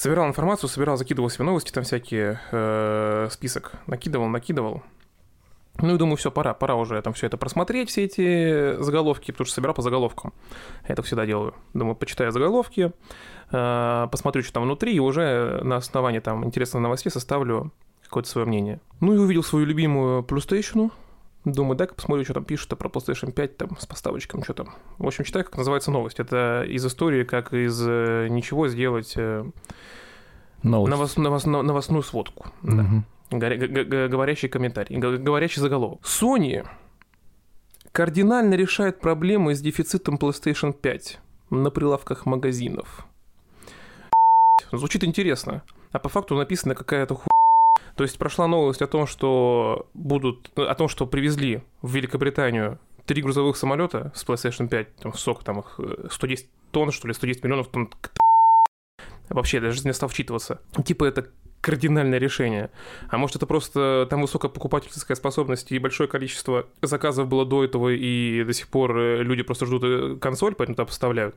Собирал информацию, собирал, закидывал себе новости, там всякие, э, список накидывал, накидывал. Ну и думаю, все, пора, пора уже там все это просмотреть, все эти заголовки, потому что собирал по заголовкам. Я это всегда делаю. Думаю, почитаю заголовки, э, посмотрю, что там внутри, и уже на основании там интересных новостей составлю какое-то свое мнение. Ну и увидел свою любимую PlayStation, Думаю, дай-ка посмотрю, что там пишут про PlayStation 5 там, с поставочком, что там. В общем, читаю, как называется новость. Это из истории, как из э, ничего сделать э, новость. Новос, новос, новостную сводку. Угу. Да. Говорящий комментарий, говорящий заголовок. Sony кардинально решает проблемы с дефицитом PlayStation 5 на прилавках магазинов. Звучит интересно, а по факту написана какая-то ху... То есть прошла новость о том, что будут, о том, что привезли в Великобританию три грузовых самолета с PlayStation 5, там, сок, там их 110 э, тонн, что ли, 110 миллионов тонн. Вообще, даже не стал вчитываться. Типа это кардинальное решение. А может, это просто там высокая покупательская способность и большое количество заказов было до этого, и до сих пор э, люди просто ждут э, консоль, поэтому туда поставляют.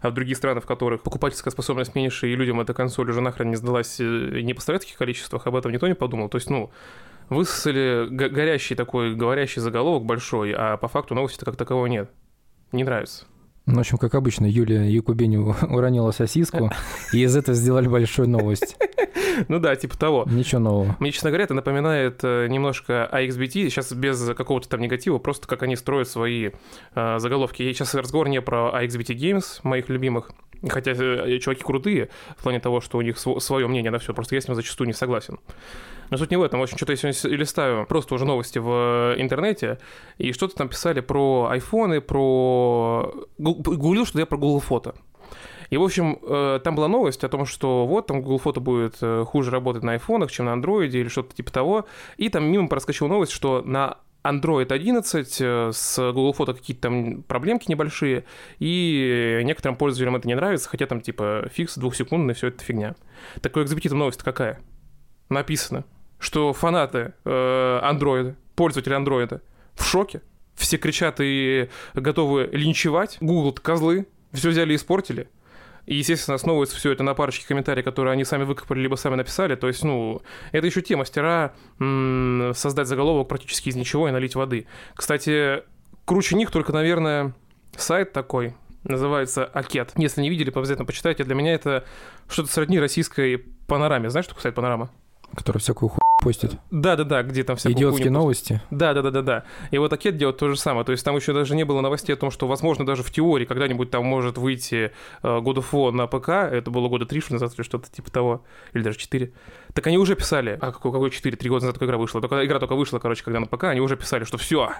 А в других странах, в которых покупательская способность меньше, и людям эта консоль уже нахрен не сдалась, э, не в таких количествах, об этом никто не подумал. То есть, ну, высосали горящий такой, говорящий заголовок большой, а по факту новости как такового нет. Не нравится. Ну, в общем, как обычно, Юлия Якубини уронила сосиску, и из этого сделали большую новость. Ну да, типа того. Ничего нового. Мне, честно говоря, это напоминает э, немножко AXBT, сейчас без какого-то там негатива, просто как они строят свои э, заголовки. И сейчас разговор не про AXBT Games, моих любимых, Хотя э, чуваки крутые в плане того, что у них свое мнение на все, просто я с ним зачастую не согласен. Но суть не в этом. В общем, что-то я сегодня листаю просто уже новости в интернете, и что-то там писали про айфоны, про... Гуглил, что я про Google Фото. И, в общем, э, там была новость о том, что вот там Google Фото будет э, хуже работать на айфонах, чем на андроиде или что-то типа того. И там мимо проскочила новость, что на Android 11 э, с Google Фото какие-то там проблемки небольшие, и некоторым пользователям это не нравится, хотя там типа фикс двухсекундный, все это фигня. Такой экзекутив новость какая? Написано, что фанаты э, Android, пользователи Android в шоке, все кричат и готовы линчевать, Google козлы, все взяли и испортили. И, естественно, основывается все это на парочке комментариев, которые они сами выкопали, либо сами написали. То есть, ну, это еще те мастера м- создать заголовок практически из ничего и налить воды. Кстати, круче них только, наверное, сайт такой, называется Акет. Если не видели, обязательно почитайте. Для меня это что-то сродни российской панораме. Знаешь, что такое сайт панорама? Который всякую хуйню постит. Да, да, да, где там всякие Идиотские новости. Да, да, да, да, да. И вот Акет делает то же самое. То есть там еще даже не было новостей о том, что, возможно, даже в теории когда-нибудь там может выйти э, God of War на ПК. Это было года три назад или что-то типа того. Или даже четыре. Так они уже писали. А какой, какой 4? Три года назад только игра вышла. Только, игра только вышла, короче, когда на ПК. Они уже писали, что все.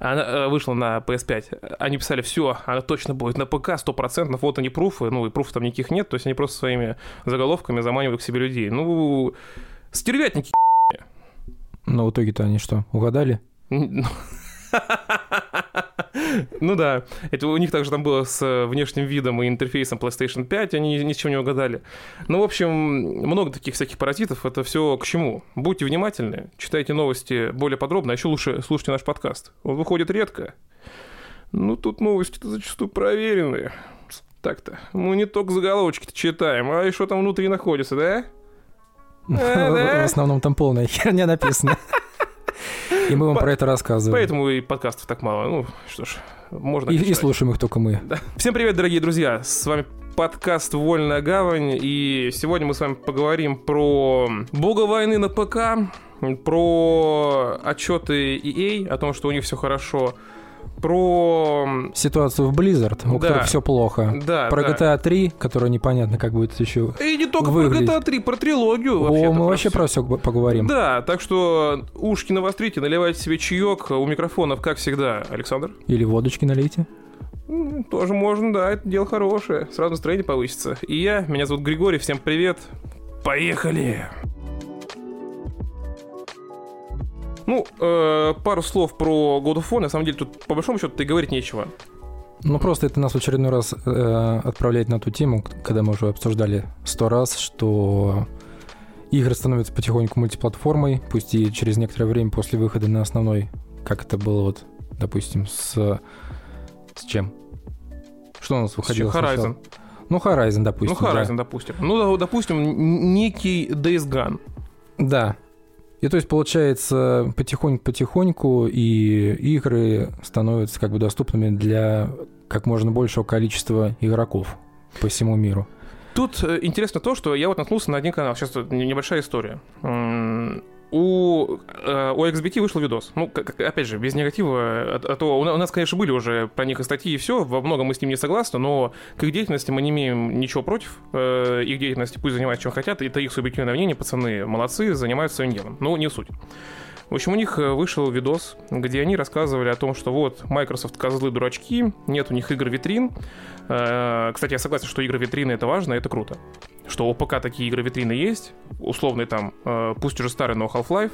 Она э, вышла на PS5. Они писали, все, она точно будет на ПК, 100%. Вот они пруфы. Ну, и пруфов там никаких нет. То есть они просто своими заголовками заманивают к себе людей. Ну, стервятники но в итоге-то они что, угадали? Ну да, это у них также там было с э, внешним видом и интерфейсом PlayStation 5, они ничего не угадали. Ну, в общем, много таких всяких паразитов, это все к чему? Будьте внимательны, читайте новости более подробно, а еще лучше слушайте наш подкаст. Он выходит редко. Ну, тут новости-то зачастую проверенные. Так-то, мы не только заголовочки-то читаем, а и что там внутри находится, да? В основном там полная херня написана. И мы вам про это рассказываем. Поэтому и подкастов так мало. Ну, что ж, можно И, и слушаем их только мы. Всем привет, дорогие друзья. С вами подкаст «Вольная гавань». И сегодня мы с вами поговорим про бога войны на ПК, про отчеты EA о том, что у них все хорошо, про... Ситуацию в Blizzard, у да. которых все плохо. Да, про да. GTA 3, которая непонятно, как будет еще И не только выглядеть. про GTA 3, про трилогию. О, мы вообще про все поговорим. Да, так что ушки навострите, наливайте себе чаек. У микрофонов, как всегда, Александр. Или водочки налейте. Тоже можно, да, это дело хорошее. Сразу настроение повысится. И я, меня зовут Григорий, всем привет. Поехали! Ну, э, пару слов про God of War. На самом деле, тут по большому счету и говорить нечего. Ну, просто это нас в очередной раз э, отправляет на ту тему, когда мы уже обсуждали сто раз, что игры становятся потихоньку мультиплатформой, пусть и через некоторое время после выхода на основной, как это было вот, допустим, с... С чем? Что у нас выходило? С Horizon. Сначала? Ну, Horizon, допустим. Ну, Horizon, да. допустим. Ну, допустим, некий Days Gone. Да. И то есть, получается, потихоньку-потихоньку и игры становятся как бы доступными для как можно большего количества игроков по всему миру. Тут э, интересно то, что я вот наткнулся на один канал. Сейчас небольшая история у, э, у XBT вышел видос. Ну, как, опять же, без негатива. А, а то у нас, конечно, были уже про них и статьи и все. Во многом мы с ним не согласны, но к их деятельности мы не имеем ничего против. Э, их деятельности пусть занимаются, чем хотят. Это их субъективное мнение. Пацаны молодцы, занимаются своим делом. Но не суть. В общем, у них э, вышел видос, где они рассказывали о том, что вот Microsoft козлы дурачки, нет у них игр витрин. Кстати, я согласен, что игры витрины это важно, это круто что у ПК такие игры витрины есть, условные там, э, пусть уже старый, но Half-Life,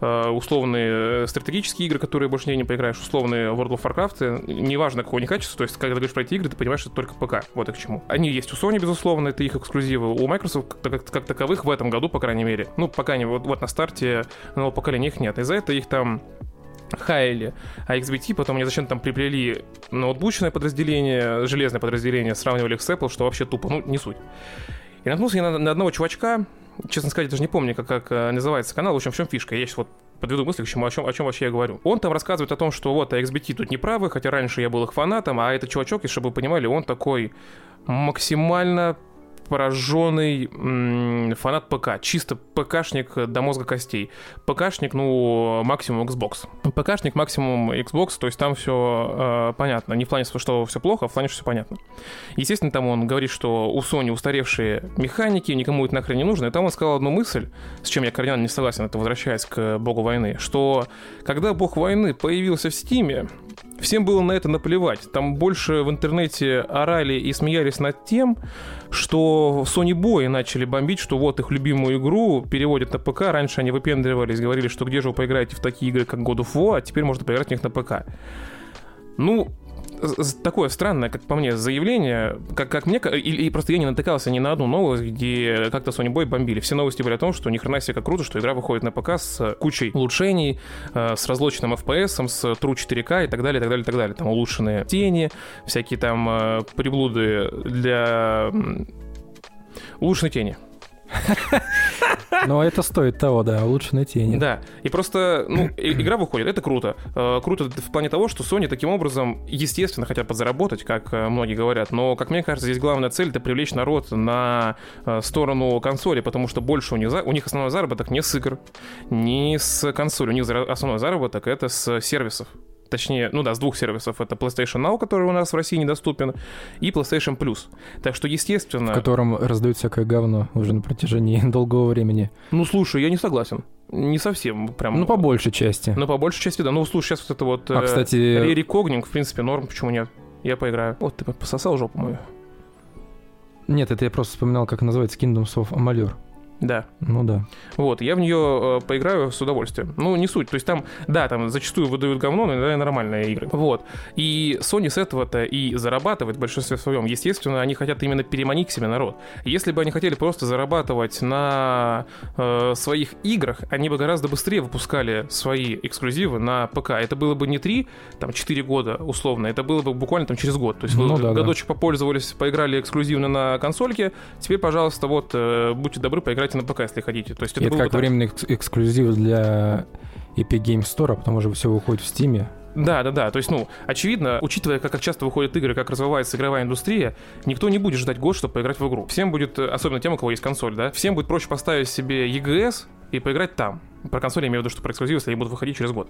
э, условные э, стратегические игры, которые больше не поиграешь, условные World of Warcraft, неважно какого они качества, то есть когда говоришь про эти игры, ты понимаешь, что это только ПК, вот и к чему. Они есть у Sony, безусловно, это их эксклюзивы, у Microsoft как, как таковых в этом году, по крайней мере, ну, пока не, вот, вот на старте нового поколения их нет, из-за этого их там хайли, а XBT потом они зачем там приплели ноутбучное подразделение, железное подразделение, сравнивали их с Apple, что вообще тупо, ну, не суть. И наткнулся я на, на одного чувачка, честно сказать, даже не помню, как, как э, называется канал, в общем, в чем фишка. Я сейчас вот подведу мысли к чему, о чем, о чем вообще я говорю. Он там рассказывает о том, что вот XBT тут неправы, хотя раньше я был их фанатом, а этот чувачок, если чтобы вы понимали, он такой максимально пораженный фанат ПК, чисто ПКшник до мозга костей. ПКшник, ну, максимум Xbox. ПКшник, максимум Xbox, то есть там все э, понятно. Не в плане, что все плохо, а в плане, что все понятно. Естественно, там он говорит, что у Sony устаревшие механики, никому это нахрен не нужно. И там он сказал одну мысль, с чем я кардинально не согласен, это возвращаясь к богу войны, что когда бог войны появился в Стиме, всем было на это наплевать. Там больше в интернете орали и смеялись над тем, что Sony Boy начали бомбить, что вот их любимую игру переводят на ПК. Раньше они выпендривались, говорили, что где же вы поиграете в такие игры, как God of War, а теперь можно поиграть в них на ПК. Ну, такое странное, как по мне, заявление, как, как мне, и, и просто я не натыкался ни на одну новость, где как-то Sony Boy бомбили. Все новости были о том, что ни хрена себе как круто, что игра выходит на ПК с кучей улучшений, э, с разлоченным FPS, с True 4K и так далее, и так далее, и так далее. Там улучшенные тени, всякие там э, приблуды для улучшенной тени. Но это стоит того, да, лучше нет. Да, и просто, ну, игра выходит, это круто. Э, круто в плане того, что Sony таким образом, естественно, хотят подзаработать, как э, многие говорят, но, как мне кажется, здесь главная цель — это привлечь народ на э, сторону консоли, потому что больше у них, у них основной заработок не с игр, не с консоли, у них основной заработок — это с сервисов точнее, ну да, с двух сервисов. Это PlayStation Now, который у нас в России недоступен, и PlayStation Plus. Так что, естественно... В котором раздают всякое говно уже на протяжении долгого времени. Ну, слушай, я не согласен. Не совсем прям. Ну, по большей части. Ну, по большей части, да. Ну, слушай, сейчас вот это вот... А, э, кстати... Ререкогнинг, в принципе, норм, почему нет? Я поиграю. Вот ты пососал жопу мою. Нет, это я просто вспоминал, как называется Kingdoms of Amalur. Да. Ну да. Вот, я в нее э, поиграю с удовольствием. Ну, не суть. То есть там, да, там зачастую выдают говно, но иногда нормальные игры. Вот. И Sony с этого-то и зарабатывает в большинстве своем. Естественно, они хотят именно переманить к себе народ. Если бы они хотели просто зарабатывать на э, своих играх, они бы гораздо быстрее выпускали свои эксклюзивы на ПК. Это было бы не 3, там, 4 года условно, это было бы буквально там через год. То есть ну, вы да, годочек да. попользовались, поиграли эксклюзивно на консольке, теперь, пожалуйста, вот, э, будьте добры, поиграйте играйте на ПК, если хотите. То есть это, это как временный экс- эксклюзив для Epic Games Store, а потом уже все выходит в Steam. Да, да, да. То есть, ну, очевидно, учитывая, как, как часто выходят игры, как развивается игровая индустрия, никто не будет ждать год, чтобы поиграть в игру. Всем будет, особенно тем, у кого есть консоль, да, всем будет проще поставить себе EGS и поиграть там. Про консоли я имею в виду, что про эксклюзивы, если они будут выходить через год.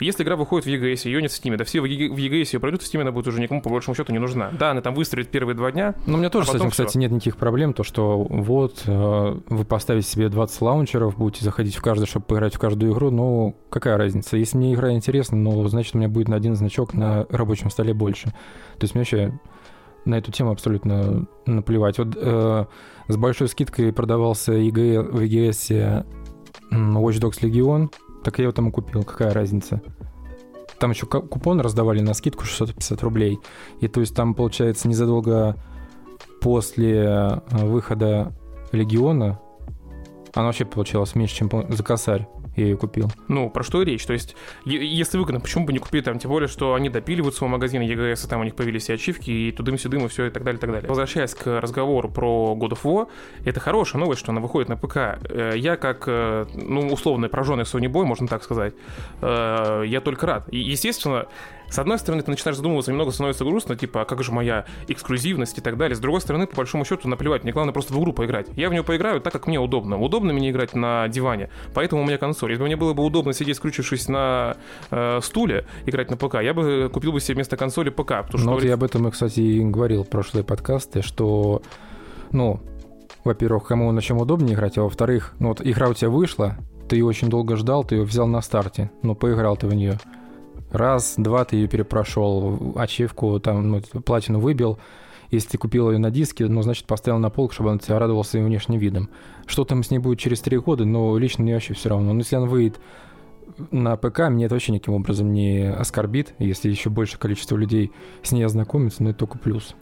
Если игра выходит в EGS, ее нет в Steam, да все в EGS ее пройдут, в Steam она будет уже никому по большому счету не нужна. Да, она там выстрелит первые два дня. Но у меня тоже а с этим, все. кстати, нет никаких проблем. То, что вот э, вы поставите себе 20 лаунчеров, будете заходить в каждый, чтобы поиграть в каждую игру, ну какая разница? Если мне игра интересна, ну значит у меня будет на один значок на рабочем столе больше. То есть мне вообще на эту тему абсолютно наплевать. Вот э, с большой скидкой продавался EGS, в EGS Watch Dogs Legion, так я его там и купил, какая разница. Там еще купон раздавали на скидку 650 рублей. И то есть там, получается, незадолго после э, выхода Легиона, она вообще получалась меньше, чем за косарь. Я ее купил. Ну, про что и речь? То есть, если выгодно, почему бы не купить там, тем более, что они допиливают свой магазин EGS, и там у них появились и ачивки, и тудым-сюдым, и все, и так далее, и так далее. Возвращаясь к разговору про God of War, это хорошая новость, что она выходит на ПК. Э, я как, э, ну, условно, пораженный Sony Boy, можно так сказать, э, я только рад. И, естественно, с одной стороны, ты начинаешь задумываться, немного становится грустно, типа, а как же моя эксклюзивность и так далее. С другой стороны, по большому счету, наплевать, мне главное просто в игру поиграть. Я в нее поиграю так, как мне удобно. Удобно мне играть на диване, поэтому у меня консоль. Если бы мне было бы удобно сидеть, скрючившись на э, стуле, играть на ПК, я бы купил бы себе вместо консоли ПК. Потому что, ну, вот я об этом, кстати, и говорил в прошлые подкасты, что, ну, во-первых, кому на чем удобнее играть, а во-вторых, ну вот игра у тебя вышла, ты ее очень долго ждал, ты ее взял на старте, но поиграл ты в нее раз, два ты ее перепрошел, ачивку, там, ну, платину выбил. Если ты купил ее на диске, ну, значит, поставил на полку, чтобы она тебя радовала своим внешним видом. Что там с ней будет через три года, но лично мне вообще все равно. Но если она выйдет на ПК, мне это вообще никаким образом не оскорбит. Если еще большее количество людей с ней ознакомится, но это только плюс.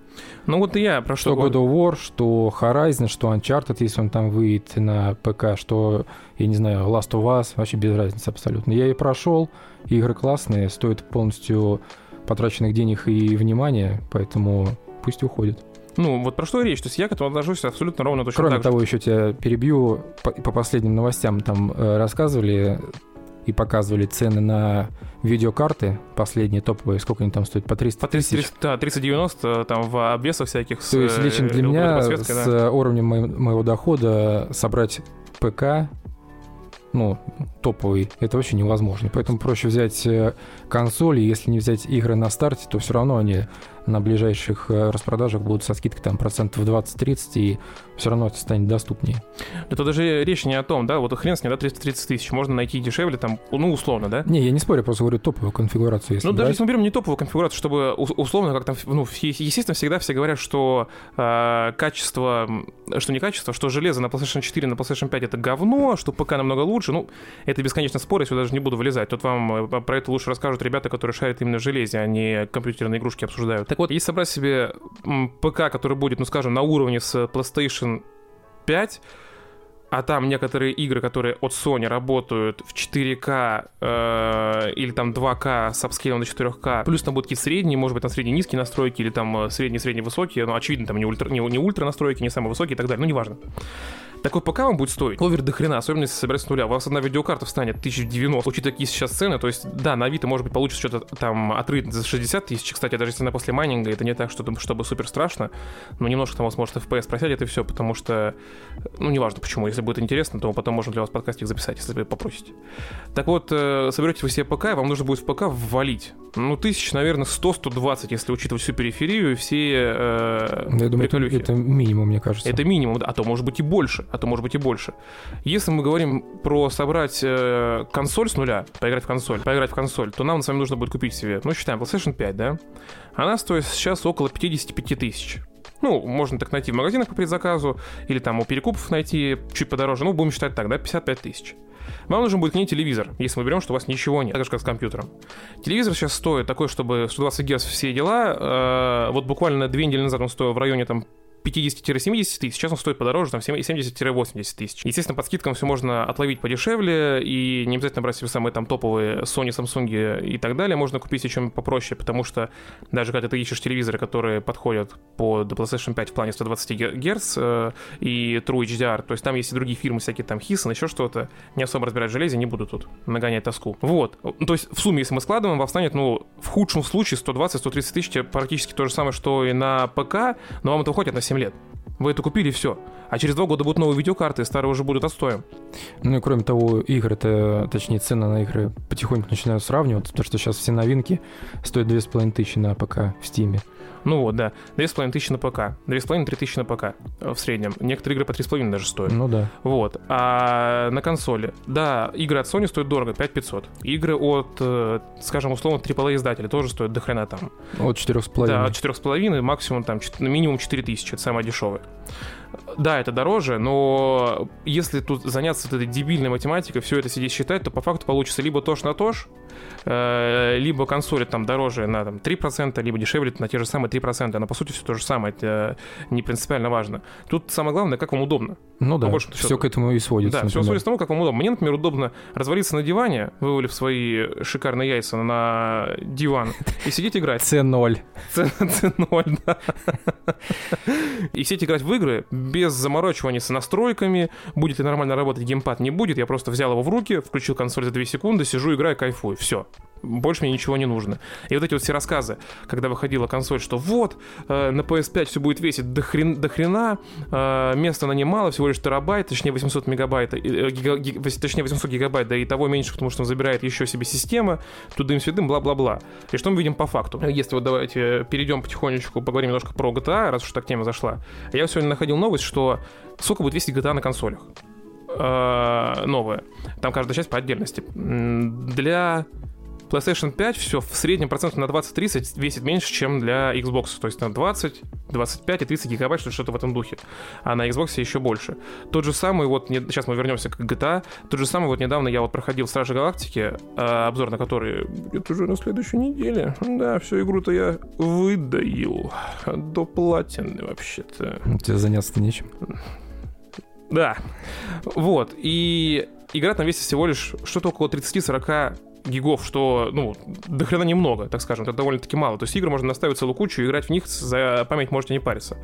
Ну вот и я про что... Что God of War, что Horizon, что Uncharted, если он там выйдет на ПК, что, я не знаю, Last of Us, вообще без разницы абсолютно. Я и прошел, игры классные, стоят полностью потраченных денег и внимания, поэтому пусть уходит. Ну, вот про что речь? То есть я к этому отношусь абсолютно ровно точно Кроме так того, же. еще тебя перебью, по, по последним новостям там э, рассказывали и показывали цены на видеокарты последние топовые, сколько они там стоят, по 300 по 300, тысяч? Да, 390 там в обвесах всяких. То есть лично для меня с да. уровнем моего дохода собрать ПК ну, топовый, это вообще невозможно. Поэтому проще взять э, консоли, если не взять игры на старте, то все равно они на ближайших э, распродажах будут со скидкой там процентов 20-30, и все равно это станет доступнее. Это даже речь не о том, да, вот хрен с ней, да, 330 тысяч, можно найти дешевле, там, ну, условно, да? Не, я не спорю, просто говорю топовую конфигурацию. Если ну, брать. даже если мы берем не топовую конфигурацию, чтобы условно, как там, ну, естественно, всегда все говорят, что э, качество, что не качество, что железо на PlayStation 4, на PlayStation 5 это говно, что ПК намного лучше, ну, это бесконечно спор, я сюда даже не буду вылезать. Тут вам э, про это лучше расскажут ребята, которые шарят именно в железе, а не компьютерные игрушки обсуждают. Так вот, если собрать себе ПК, который будет, ну скажем, на уровне с PlayStation 5, а там некоторые игры, которые от Sony работают в 4К э, или там 2К с апскейлом до 4К, плюс там будут какие-то средние, может быть, там средние-низкие настройки или там средние-средние-высокие, но очевидно, там не ультра, не, не ультра настройки, не самые высокие и так далее, ну неважно. Такой ПК вам будет стоить овер до хрена, особенно если собирать с нуля. У вас одна видеокарта встанет 1090, учитывая такие сейчас цены, то есть, да, на Авито, может быть, получится что-то там отрыть за 60 тысяч. Кстати, даже если она после майнинга, это не так, что, чтобы супер страшно, но немножко там у вас может FPS просядет и все, потому что, ну, неважно почему, если будет интересно, то потом можно для вас подкастик записать, если вы попросите. Так вот, э, соберете вы себе ПК, вам нужно будет в ПК ввалить, ну, тысяч, наверное, 100-120, если учитывать всю периферию и все э, Я думаю, это, это минимум, мне кажется. Это минимум, а то может быть и больше, а то может быть и больше. Если мы говорим про собрать э, консоль с нуля, поиграть в консоль, поиграть в консоль, то нам с вами нужно будет купить себе, ну, считаем, PlayStation 5, да? Она стоит сейчас около 55 тысяч. Ну, можно так найти в магазинах по предзаказу, или там у перекупов найти чуть подороже. Ну, будем считать так, да, 55 тысяч. Вам нужен будет к ней телевизор, если мы берем, что у вас ничего нет, так же, как с компьютером. Телевизор сейчас стоит такой, чтобы 120 Гц все дела. Э, вот буквально две недели назад он стоил в районе там 50-70 тысяч, сейчас он стоит подороже, там 70-80 тысяч. Естественно, под скидкам все можно отловить подешевле, и не обязательно брать себе самые там топовые Sony, Samsung и так далее, можно купить еще попроще, потому что даже когда ты ищешь телевизоры, которые подходят под PlayStation 5 в плане 120 Гц э, и True HDR, то есть там есть и другие фирмы, всякие там Hissen, еще что-то, не особо разбирать железе, не буду тут нагонять тоску. Вот, то есть в сумме, если мы складываем, вам станет, ну, в худшем случае 120-130 тысяч, практически то же самое, что и на ПК, но вам это хватит на 7 7 лет. Вы это купили, все. А через два года будут новые видеокарты, старые уже будут отстоем. Ну и кроме того, игры, это, точнее, цены на игры потихоньку начинают сравниваться, потому что сейчас все новинки стоят 2500 на ПК в Стиме. Ну вот, да. 2500 на ПК. 2500-3 тысячи на ПК э, в среднем. Некоторые игры по 3,5 даже стоят. Ну да. Вот. А на консоли, да, игры от Sony стоят дорого, 5500. Игры от, э, скажем, условно, AAA издателя тоже стоят до хрена там. От 4,5. Да, от 4,5, максимум там, минимум 4000, это самое дешевое. Да, это дороже, но если тут заняться этой дебильной математикой, все это сидеть считать, то по факту получится либо тош на тош, либо консоли там дороже на там, 3%, либо дешевле на те же самые 3%. Но по сути все то же самое, это не принципиально важно. Тут самое главное, как вам удобно. Ну да, По большому все к этому и сводится. Да, все сводится к тому, как вам удобно. Мне, например, удобно развалиться на диване, вывалив свои шикарные яйца на диван и сидеть играть. C0. C0, да. И сидеть играть в игры без заморачивания с настройками, будет ли нормально работать геймпад, не будет. Я просто взял его в руки, включил консоль за 2 секунды, сижу, играю, кайфую. Все. Больше мне ничего не нужно. И вот эти вот все рассказы, когда выходила консоль, что вот, э, на PS5 все будет весить до, хрен, до хрена, э, места на ней мало, всего лишь терабайт, точнее 800 мегабайт, э, гига- ги- вось- точнее 800 гигабайт, да и того меньше, потому что он забирает еще себе система, тудым-сюдым, бла-бла-бла. И что мы видим по факту? Если вот давайте перейдем потихонечку, поговорим немножко про GTA, раз уж так тема зашла. Я сегодня находил новость, что сколько будет весить GTA на консолях. Э, Новая. Там каждая часть по отдельности. Для PlayStation 5 все в среднем процентов на 20-30 весит меньше, чем для Xbox. То есть на 20, 25 и 30 гигабайт, что- что-то в этом духе. А на Xbox еще больше. Тот же самый, вот не- сейчас мы вернемся к GTA, тот же самый, вот недавно я вот проходил Стражи Галактики, э, обзор на который будет уже на следующей неделе. Да, всю игру-то я выдаил. До платины вообще-то. Тебе заняться-то нечем. Да. Вот. И игра там весит всего лишь что-то около 30-40 гигов, что, ну, до хрена немного, так скажем, это довольно-таки мало. То есть игры можно наставить целую кучу, и играть в них за память можете не париться.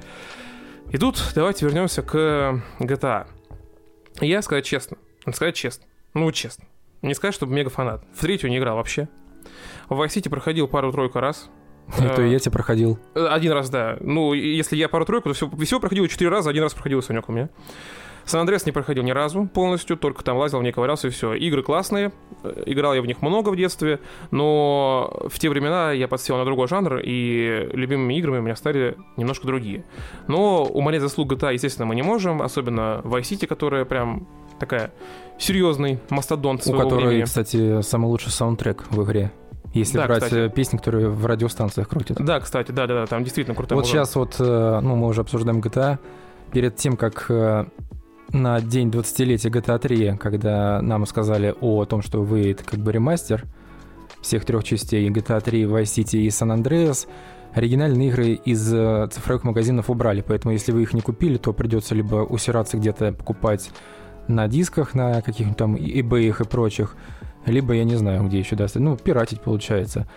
И тут давайте вернемся к GTA. Я, сказать честно, сказать честно, ну, честно, не сказать, чтобы мега фанат. В третью не играл вообще. В Vice City проходил пару-тройку раз. Это Э, я тебе проходил. Э, Один раз, да. Ну, если я пару-тройку, то все, всего проходил четыре раза, один раз проходил Санек у меня. Сан-Андреас не проходил ни разу полностью, только там лазил, в ней ковырялся и все. Игры классные, э, играл я в них много в детстве, но в те времена я подсел на другой жанр, и любимыми играми у меня стали немножко другие. Но умолять заслуг GTA, естественно, мы не можем, особенно Vice City, которая прям такая серьезный мастодонт У которой, времени. кстати, самый лучший саундтрек в игре. Если Да, брать кстати. э, песни, которые в радиостанциях крутят. Да, кстати, да-да-да, там действительно крутая Вот музыка. сейчас вот, э, ну, мы уже обсуждаем GTA. Перед тем, как на день 20-летия GTA 3, когда нам сказали о том, что вы это как бы ремастер всех трех частей GTA 3, Vice City и San Andreas, оригинальные игры из э, цифровых магазинов убрали, поэтому если вы их не купили, то придется либо усираться где-то покупать на дисках, на каких-нибудь там eBay и прочих, либо я не знаю, где еще достать. Ну, пиратить получается.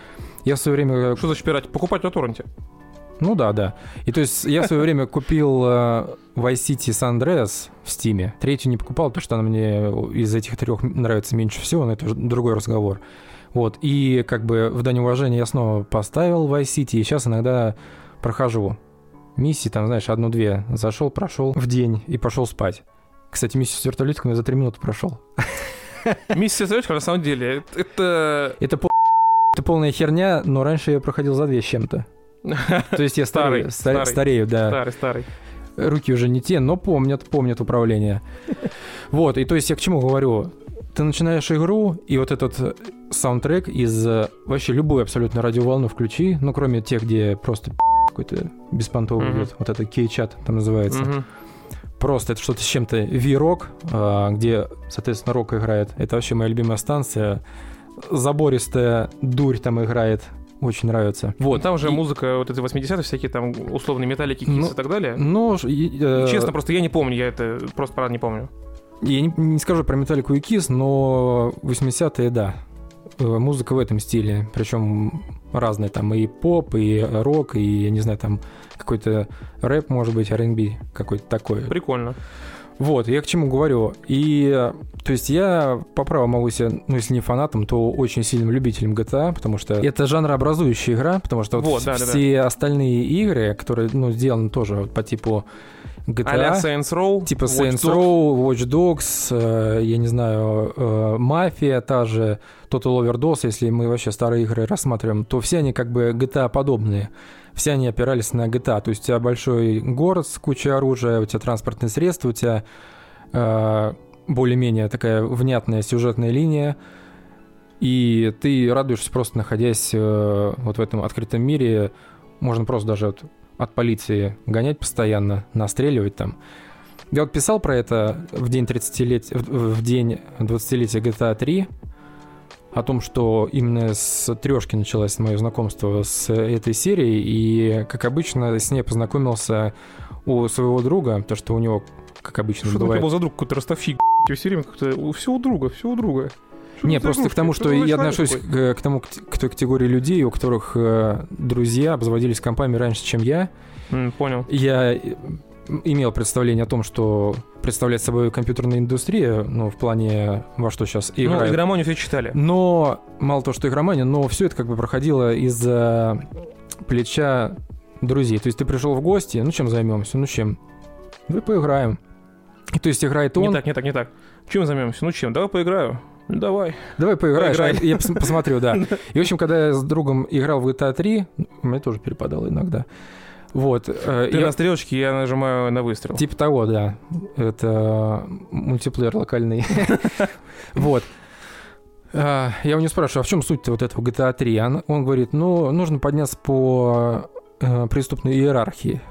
Я в свое время Что значит пирать? Покупать на торренте. Ну да, да. И то есть я в свое время купил э, Vice City San Andreas в Стиме. Третью не покупал, потому что она мне из этих трех нравится меньше всего, но это уже другой разговор. Вот, и как бы в дань уважения я снова поставил Vice City, и сейчас иногда прохожу миссии, там, знаешь, одну-две. Зашел, прошел в день и пошел спать. Кстати, миссию с вертолетиком я за три минуты прошел. Миссия Советского, на самом деле, это... Это, пол... это полная херня, но раньше я проходил за две с чем-то. То есть я Старый, старый, ста- старый. старею, да. Старый, старый. руки уже не те, но помнят, помнят управление. Вот, и то есть я к чему говорю? Ты начинаешь игру, и вот этот саундтрек из э, вообще любой абсолютно радиоволну включи, ну, кроме тех, где просто какой-то беспонтовый Мгм. идет. Вот это кей-чат там называется. Мгм. Просто это что-то с чем-то V-Rock, а, где, соответственно, рок играет. Это вообще моя любимая станция. Забористая дурь там играет. Очень нравится. Вот, там же И- музыка, вот эти 80-е, всякие там условные металлики, Ну, кис и так далее. Ну, э, Честно, просто я не помню, я это просто правда не помню. Я не, не скажу про Металлику и Кис, но 80-е, да. Э, Музыка в этом стиле. Причем разная. Там и поп, и рок, и, я не знаю, там какой-то рэп, может быть, R&B какой-то такой. Прикольно. Вот, я к чему говорю. И, то есть я по праву могу себя, ну, если не фанатом, то очень сильным любителем GTA, потому что это жанрообразующая игра, потому что вот, Вот, да, да, да. все остальные игры, которые, ну, сделаны тоже вот по типу GTA, А-ля Saints Row. Типа Watch Saints Dogs. Row, Watch Dogs, э, я не знаю, э, Мафия та же, Total Overdose, если мы вообще старые игры рассматриваем, то все они как бы GTA подобные. Все они опирались на GTA. То есть у тебя большой город с кучей оружия, у тебя транспортные средства, у тебя э, более-менее такая внятная сюжетная линия, и ты радуешься просто находясь э, вот в этом открытом мире. Можно просто даже вот от полиции гонять постоянно, настреливать там. Я вот писал про это в день 30 лет, в, в день 20-летия GTA 3. О том, что именно с трешки началось мое знакомство с этой серией, и, как обычно, с ней познакомился у своего друга, то что у него, как обычно, Что бывает... был за друг, какой-то ростовщик, все время как-то... Все у друга, все у друга. Что Не, просто к тому, что Это я отношусь такой. к, к тому, к, к той категории людей, у которых э, друзья обзаводились компами раньше, чем я. М, Понял. Я имел представление о том, что представляет собой компьютерная индустрия, ну, в плане во что сейчас Ну, играют. игроманию все читали. Но, мало того, что игромания, но все это как бы проходило из-за плеча друзей. То есть ты пришел в гости, ну, чем займемся? Ну, чем? Давай поиграем. И то есть играет он, Не так, не так, не так. Чем займемся? Ну чем? Давай поиграю. Ну давай. Давай поиграешь, Поиграй. а я пос- посмотрю, да. И, в общем, когда я с другом играл в GTA 3, мне тоже перепадало иногда. Вот. э, Ты я- на стрелочке, я нажимаю на выстрел. Типа того, да. Это мультиплеер локальный. Вот. А, Я его не спрашиваю, а в чем суть вот этого GTA 3? Он- Он говорит, ну, нужно подняться по э, преступной иерархии.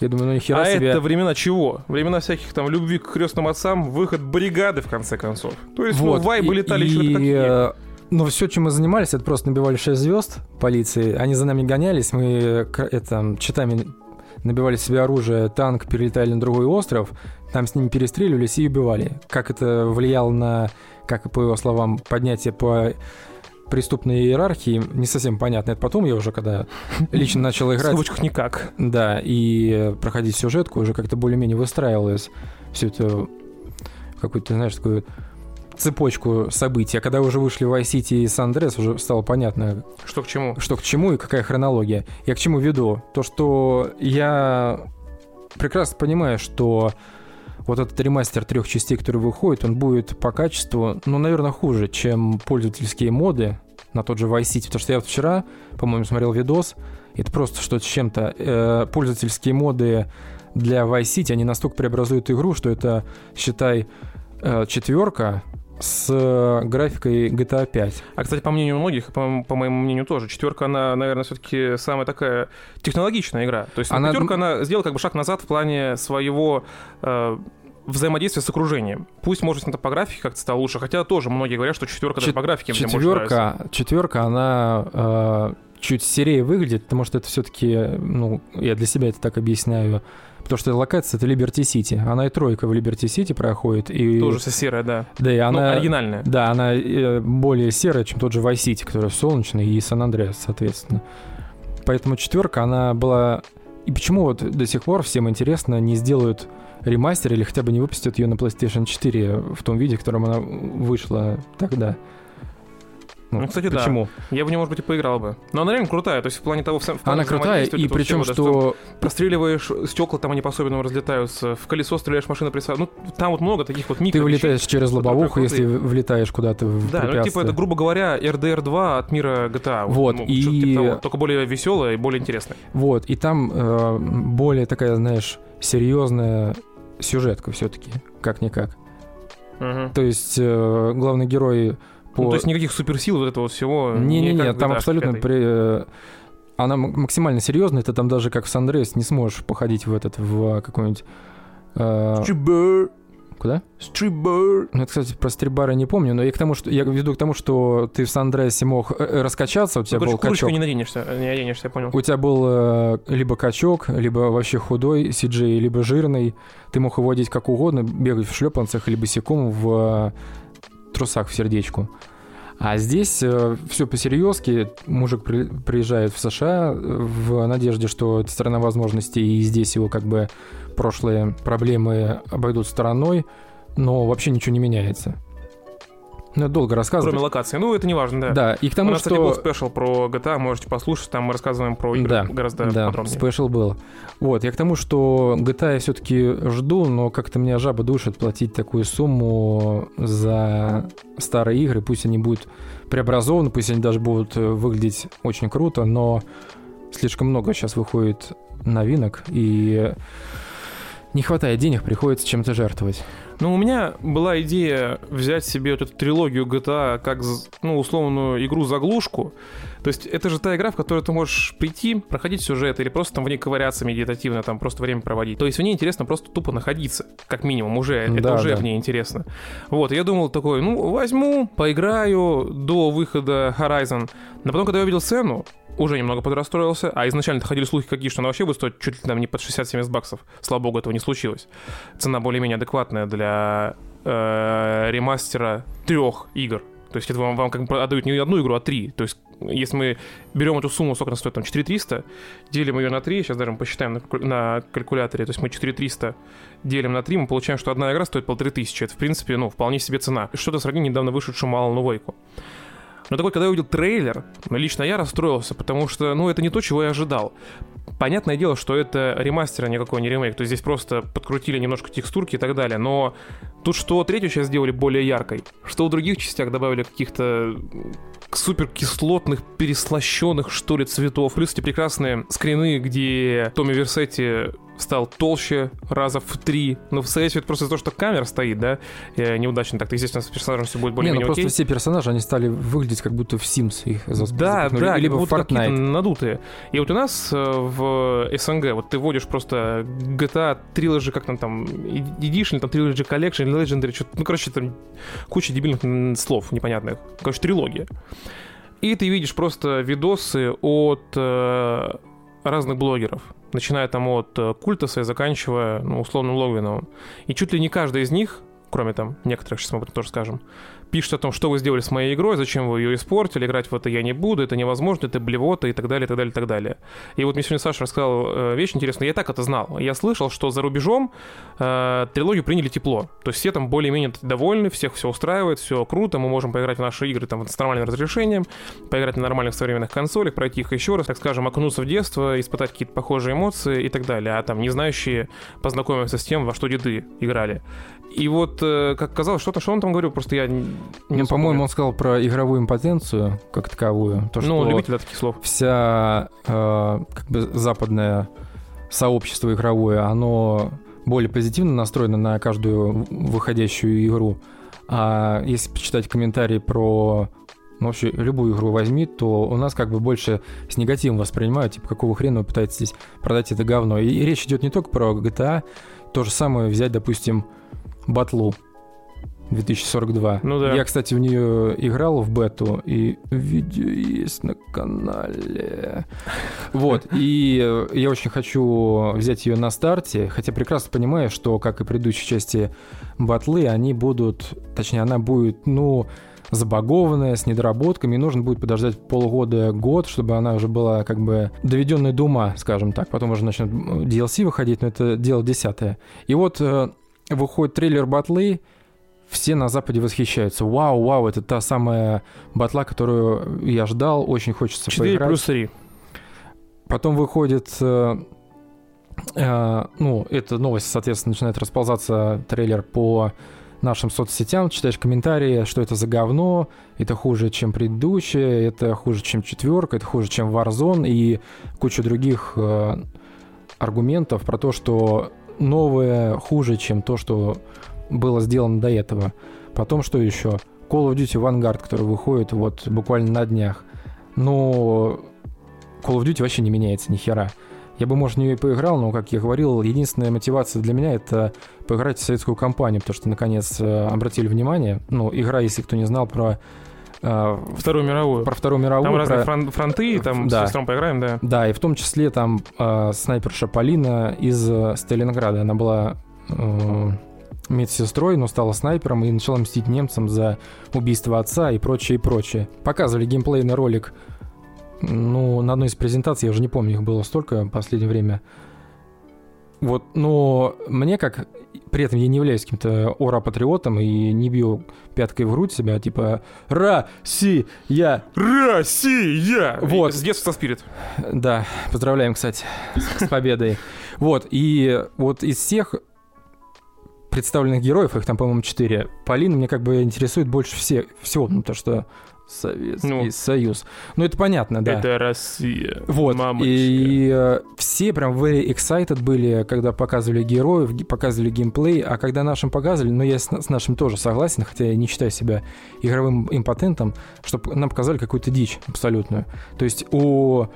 Я думаю, ну нихера а себе. это времена чего? Времена всяких там любви к крестным отцам, выход бригады, в конце концов. То есть, ну, вайбы и- летали и, еще какие. э, Но все, чем мы занимались, это просто набивали 6 звезд полиции. Они за нами гонялись, мы это, читами набивали себе оружие, танк, перелетали на другой остров, там с ними перестреливались и убивали. Как это влияло на, как по его словам, поднятие по преступной иерархии, не совсем понятно. Это потом я уже, когда лично начал В играть, скобочках никак. да, и проходить сюжетку, уже как-то более-менее выстраивалось все это в какую-то, знаешь, такую цепочку событий. А когда уже вышли в City и Andreas, уже стало понятно, Что к чему? что к чему и какая хронология. Я к чему веду? То, что я прекрасно понимаю, что вот этот ремастер трех частей, который выходит, он будет по качеству, ну, наверное, хуже, чем пользовательские моды на тот же Vice City. Потому что я вот вчера, по-моему, смотрел видос, это просто что-то с чем-то. Э, пользовательские моды для Vice City, они настолько преобразуют игру, что это, считай, э, четверка с э, графикой GTA 5. А, кстати, по мнению многих, по, по моему мнению тоже, четверка, она, наверное, все-таки самая такая технологичная игра. То есть Она- пятерка, она сделала как бы шаг назад в плане своего э, взаимодействия с окружением. Пусть, может, это по графике как-то стало лучше, хотя тоже многие говорят, что четверка Чет- по графике. Четверка, четверка, она э, чуть серее выглядит, потому что это все-таки, ну, я для себя это так объясняю, потому что локация это Liberty City, она и тройка в Liberty City проходит, и Тоже вся серая, да. да, и Ну, она, оригинальная. да, она э, более серая, чем тот же Vice City, который солнечный, и Сан Андреас, соответственно. Поэтому четверка, она была. И почему вот до сих пор всем интересно не сделают ремастер или хотя бы не выпустят ее на PlayStation 4 в том виде, в котором она вышла тогда? Ну, кстати, да. почему? Я в нее, может быть, и поиграл бы. Но она реально крутая, то есть в плане того... в плане Она крутая, и причем, да, что простреливаешь стекла, там они по-особенному разлетаются, в колесо стреляешь, машина присаживается. Ну, там вот много таких вот микро ты вылетаешь через лобовуху, если влетаешь куда-то в Да, ну типа это, грубо говоря, RDR 2 от мира GTA. Вот, ну, и- типа того. Только более веселая и более интересная. Вот, и там э, более такая, знаешь, серьезная сюжетка все-таки, как-никак. Мгм. То есть э, главный герой по... Ну, то есть никаких суперсил вот этого всего. Не-не-не, там абсолютно... 5. при- э, Она максимально серьезная, ты там даже как в Сан-Андреас не сможешь походить в этот, в какой-нибудь... э, Стрибер, Куда? стрибер. Ну, это, кстати, про стрибары не помню, но я к тому, что я веду к тому, что ты в Сан-Андреасе мог э, э, раскачаться, у тебя Ну, был качок. не наденешься, не оденешься, я понял. У тебя был э, либо качок, либо вообще худой CJ, либо жирный. Ты мог его водить как угодно, бегать в шлепанцах, либо босиком в трусах в сердечку. А здесь все по-серьезки. Мужик при- приезжает в США э, в надежде, что это страна возможностей, и здесь его как бы прошлые проблемы обойдут стороной, но вообще ничего не меняется. Ну, долго рассказывать. Кроме локации. Ну, это не важно, да. Да, и к У тому, нас, кстати, был что... special про GTA, можете послушать, там мы рассказываем про игры Да, гораздо Да, подробнее. спешл был. Вот, я к тому, что GTA я все-таки жду, но как-то меня жаба душит платить такую сумму за старые игры. Пусть они будут преобразованы, пусть они даже будут э, выглядеть очень круто, но слишком много сейчас выходит новинок, и не хватает денег, приходится чем-то жертвовать. Ну, у меня была идея взять себе вот эту трилогию GTA как, ну, условную игру-заглушку. То есть это же та игра, в которой ты можешь прийти, проходить сюжет или просто там в ней ковыряться медитативно, там просто время проводить. То есть в ней интересно просто тупо находиться, как минимум, уже, это Да, уже да. в ней интересно. Вот, я думал такой, ну, возьму, поиграю до выхода Horizon. Но потом, когда я увидел цену, уже немного подрастроился, а изначально ходили слухи какие, что она вообще будет стоить чуть ли там не под 60-70 баксов. Слава богу, этого не случилось. Цена более-менее адекватная для э, ремастера трех игр. То есть это вам, вам как бы отдают не одну игру, а три. То есть если мы берем эту сумму, сколько она стоит, там 4300, делим ее на 3, сейчас даже мы посчитаем на, на калькуляторе, то есть мы 4300 делим на 3, мы получаем, что одна игра стоит 1500. Это, в принципе, ну, вполне себе цена. Что-то сравнить недавно вышедшему Алану Вейку. Но такой, когда я увидел трейлер, лично я расстроился, потому что, ну, это не то, чего я ожидал. Понятное дело, что это ремастер, а никакой не ремейк. То есть здесь просто подкрутили немножко текстурки и так далее. Но тут что третью часть сделали более яркой, что в других частях добавили каких-то супер кислотных, переслащенных, что ли, цветов. Плюс эти прекрасные скрины, где Томми Версетти стал толще раза в три. Но в совете это просто из-за того, что камера стоит, да, э, неудачно так. Естественно, с персонажем все будет Не, ну более-менее просто окей. все персонажи, они стали выглядеть как будто в Sims их зас- Да, да, либо в какие-то Fortnite. надутые. И вот у нас э, в СНГ, вот ты вводишь просто GTA Trilogy, как там там, Edition, там Trilogy Collection, Legendary, что-то, ну, короче, там куча дебильных слов непонятных. Короче, трилогия. И ты видишь просто видосы от э, разных блогеров. Начиная там от э, Культаса и заканчивая, ну, условным Логвиновым. И чуть ли не каждый из них, кроме там некоторых, сейчас мы об тоже скажем, пишет о том, что вы сделали с моей игрой, зачем вы ее испортили, играть в это я не буду, это невозможно, это блевота и так далее, и так далее, и так далее. И вот мне сегодня Саша рассказал э, вещь интересную, я и так это знал. Я слышал, что за рубежом э, трилогию приняли тепло. То есть все там более-менее довольны, всех все устраивает, все круто, мы можем поиграть в наши игры там с нормальным разрешением, поиграть на нормальных современных консолях, пройти их еще раз, так скажем, окунуться в детство, испытать какие-то похожие эмоции и так далее. А там не знающие познакомиться с тем, во что деды играли. И вот, э, как казалось, что-то, что он там говорил, просто я не Ну, по-моему, он сказал про игровую импотенцию как таковую. То, ну, любитель да, таких слов. вся э, как бы западное сообщество игровое, оно более позитивно настроено на каждую выходящую игру. А если почитать комментарии про ну, вообще любую игру возьми, то у нас как бы больше с негативом воспринимают, типа, какого хрена вы пытаетесь продать это говно. И речь идет не только про GTA, то же самое взять, допустим, Батлу 2042. Ну да. Я, кстати, в нее играл в бету, и видео есть на канале. Вот, и э, я очень хочу взять ее на старте, хотя прекрасно понимаю, что, как и предыдущие части батлы, они будут, точнее, она будет, ну, забагованная, с недоработками, и нужно будет подождать полгода-год, чтобы она уже была как бы доведенная до ума, скажем так. Потом уже начнет DLC выходить, но это дело десятое. И вот э, выходит трейлер батлы, все на Западе восхищаются. Вау, вау, это та самая батла, которую я ждал, очень хочется 4 поиграть. плюс 3. Потом выходит, э, э, ну, эта новость, соответственно, начинает расползаться трейлер по нашим соцсетям, читаешь комментарии, что это за говно, это хуже, чем предыдущее, это хуже, чем четверка, это хуже, чем Warzone и куча других э, аргументов про то, что новое хуже, чем то, что было сделано до этого. Потом что еще? Call of Duty Vanguard, который выходит вот буквально на днях. Но Call of Duty вообще не меняется ни хера. Я бы, может, в нее и поиграл, но, как я говорил, единственная мотивация для меня — это поиграть в советскую компанию, потому что, наконец, э, обратили внимание. Ну, игра, если кто не знал, про, Вторую мировую. про Вторую мировую. Там разные про- фрон- фронты, там Да. с сестром поиграем, да. Да, и в том числе там э, снайперша Полина из э, Сталинграда. Она была э, медсестрой, но стала снайпером и начала мстить немцам за убийство отца и прочее, и прочее. Показывали геймплейный ролик, ну, на одной из презентаций, я уже не помню, их было столько в последнее время. Вот, но мне как... При этом я не являюсь каким-то ора-патриотом и не бью пяткой в грудь себя, типа «Ра-си-я!» Россия! Вот. С детства спирит. Да, поздравляем, кстати, с победой. Вот, и вот из всех представленных героев, их там, по-моему, четыре, Полина мне как бы интересует больше все, всего, ну, потому что Советский Ну. Союз. Ну, это понятно, да. Это Россия. Вот, мамочка. и э, все прям very excited были, когда показывали героев, ге- показывали геймплей, а когда нашим показывали, ну я с, с нашим тоже согласен, хотя я не считаю себя игровым импотентом, чтобы нам показали какую-то дичь абсолютную. То есть у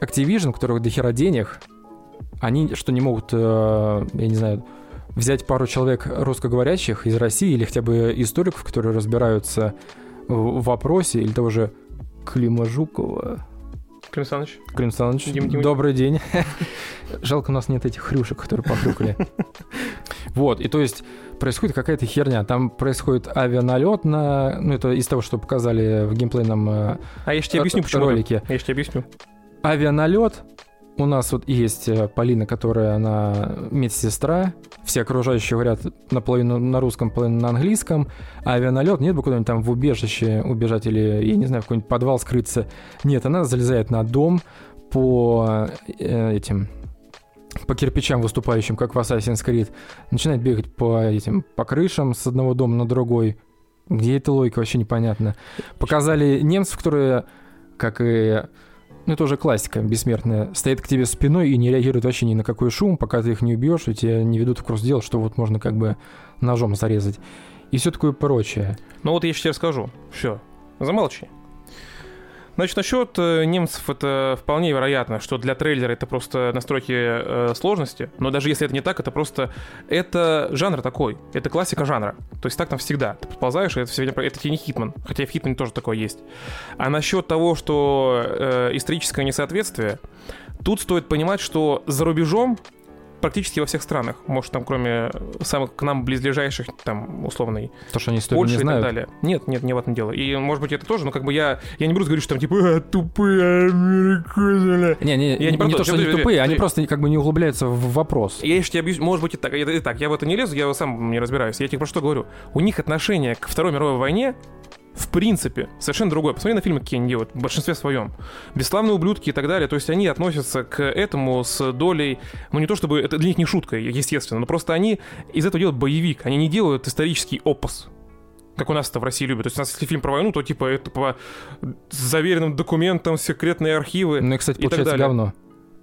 Activision, у которых до хера денег, они что не могут, э, я не знаю, взять пару человек русскоговорящих из России или хотя бы историков, которые разбираются в вопросе, или того же Клима Жукова, Клим Саныч, Клим Саныч, Дим Димыч. добрый день. Жалко, у нас нет этих хрюшек, которые похрюкали. Вот, и то есть происходит какая-то херня. Там происходит авианалет на... Ну, это из того, что показали в геймплейном э, А я же тебе объясню, почему. ролике. Я же тебе объясню. Авианалет. У нас вот есть э, Полина, которая она медсестра. Все окружающие говорят наполовину на русском, половину на английском. А авианалет нет бы куда-нибудь там в убежище убежать или, я не знаю, в какой-нибудь подвал скрыться. Нет, она залезает на дом по э, этим по кирпичам выступающим, как в Assassin's Creed, начинает бегать по этим по крышам с одного дома на другой. Где эта логика, вообще непонятно. Показали немцев, которые, как и ну, это уже классика бессмертная. Стоят к тебе спиной и не реагируют вообще ни на какой шум, пока ты их не убьешь, и тебя не ведут в курс дела, что вот можно как бы ножом зарезать. И все такое прочее. Ну вот я сейчас тебе расскажу. Все, замолчи. Значит, насчет э, немцев это вполне вероятно, что для трейлера это просто настройки э, сложности, но даже если это не так, это просто... Это жанр такой, это классика жанра. То есть так там всегда. Ты подползаешь, и это, сегодня, это тебе не Хитман, хотя в Хитмане тоже такое есть. А насчет того, что э, историческое несоответствие, тут стоит понимать, что за рубежом практически во всех странах, может, там, кроме самых к нам близлежащих, там, условной То, что они Польша не и знают. так далее. Нет, нет, не в этом дело. И, может быть, это тоже, но как бы я, я не буду говорить, что там, типа, «А, тупые американцы. Не, не, Я не не, не то, то, что они тупые, они просто как бы не углубляются в вопрос. Я еще тебе объясню, может быть, и так. И, и так, я в это не лезу, я сам не разбираюсь. Я тебе про что говорю. У них отношение к Второй мировой войне в принципе, совершенно другое. Посмотри на фильмы, какие они делают, в большинстве своем. «Бесславные ублюдки» и так далее. То есть они относятся к этому с долей... Ну, не то чтобы... Это для них не шутка, естественно, но просто они из этого делают боевик. Они не делают исторический опус. Как у нас это в России любят. То есть у нас, если фильм про войну, то типа это по заверенным документам, секретные архивы. Ну и, кстати, и так получается далее. говно.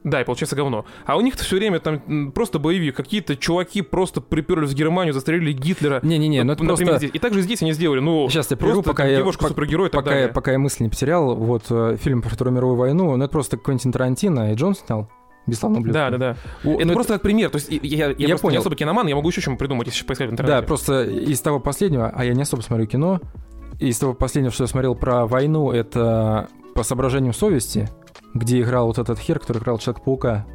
Да, и получается говно. А у них все время там просто боевик. Какие-то чуваки просто приперлись в Германию, застрелили Гитлера. Не-не-не, ну Вот, это например, просто... здесь. И также здесь они сделали, ну, Сейчас я прерву, пока я, девушка пок- супергерой пока, я, далее. пока я мысли не потерял. Вот э, фильм про Вторую мировую войну, ну это просто Квентин Тарантино же он снял. Бесславные ублюдки. Да, да, да. О, это ну, просто как пример. То есть я, я, Я просто понял. не особо киноман, я могу еще чем придумать, если поискать в Да, интернете. просто из того последнего, а я не особо смотрю кино, из того последнего, что я смотрел про войну, это по соображениям совести, где играл вот этот хер, который играл Человек-паука.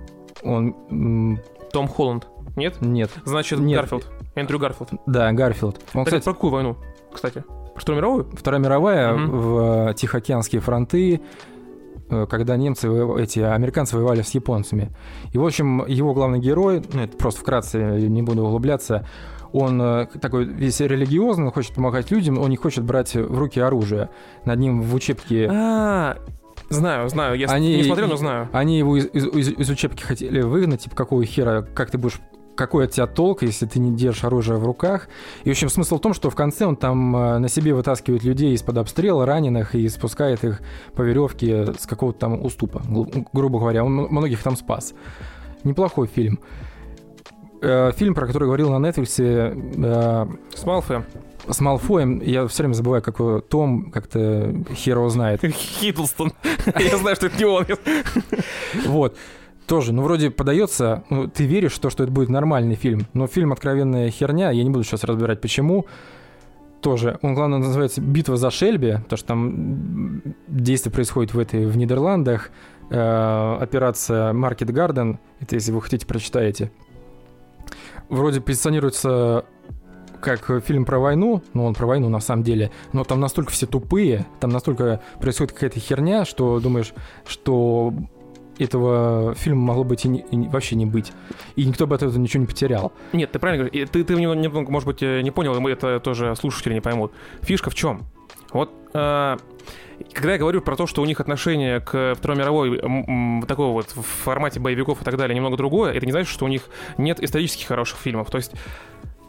Он... Том Холланд. Нет? Нет. Значит, Нет. Гарфилд. Эндрю Гарфилд. Да, Гарфилд. Он, Кстати, про какую войну, кстати? Про Вторую мировую? Вторая мировая Мгм. в э, Тихоокеанские фронты, э, когда немцы, эти американцы воевали с японцами. И, в общем, его главный герой, ну, это просто вкратце, не буду углубляться, он э, такой весь религиозный, он хочет помогать людям, он не хочет брать в руки оружие. Над ним в учебке... А, знаю, знаю. Я Они- не смотрел, но знаю. Они его из, из- из- из учебки хотели выгнать, типа, какого хера, как ты будешь какой от тебя толк, если ты не держишь оружие в руках. И, в общем, смысл в том, что в конце он там э, на себе вытаскивает людей из-под обстрела, раненых, и спускает их по веревке с какого-то там уступа, гру- грубо говоря. Он многих там спас. Неплохой фильм. Э, Фильм, про который говорил на Netflix, э, С Малфоем. с Малфоем, я все время забываю, как его Том, как-то хер его знает. Хиддлстон. Я знаю, что это не он. Вот. Тоже, ну, вроде подается, ну, ты веришь в то, что это будет нормальный фильм, но фильм откровенная херня, я не буду сейчас разбирать, почему. Тоже, он, главное, называется «Битва за Шельби», потому что там действие происходит в этой, в Нидерландах, Э, операция Market Garden, это если вы хотите, прочитаете. Вроде позиционируется как фильм про войну, ну он про войну на самом деле, но там настолько все тупые, там настолько происходит какая-то херня, что думаешь, что этого фильма могло быть и, не- и вообще не быть. И никто бы от этого ничего не потерял. Нет, ты правильно говоришь. Ты, ты немного, может быть, э, не понял, и мы это тоже слушатели не поймут. Фишка в чем? Вот э, когда я говорю про то, что у них отношение к Второй мировой такого вот в формате боевиков и так далее немного другое, это не значит, что у них нет исторически хороших фильмов. То есть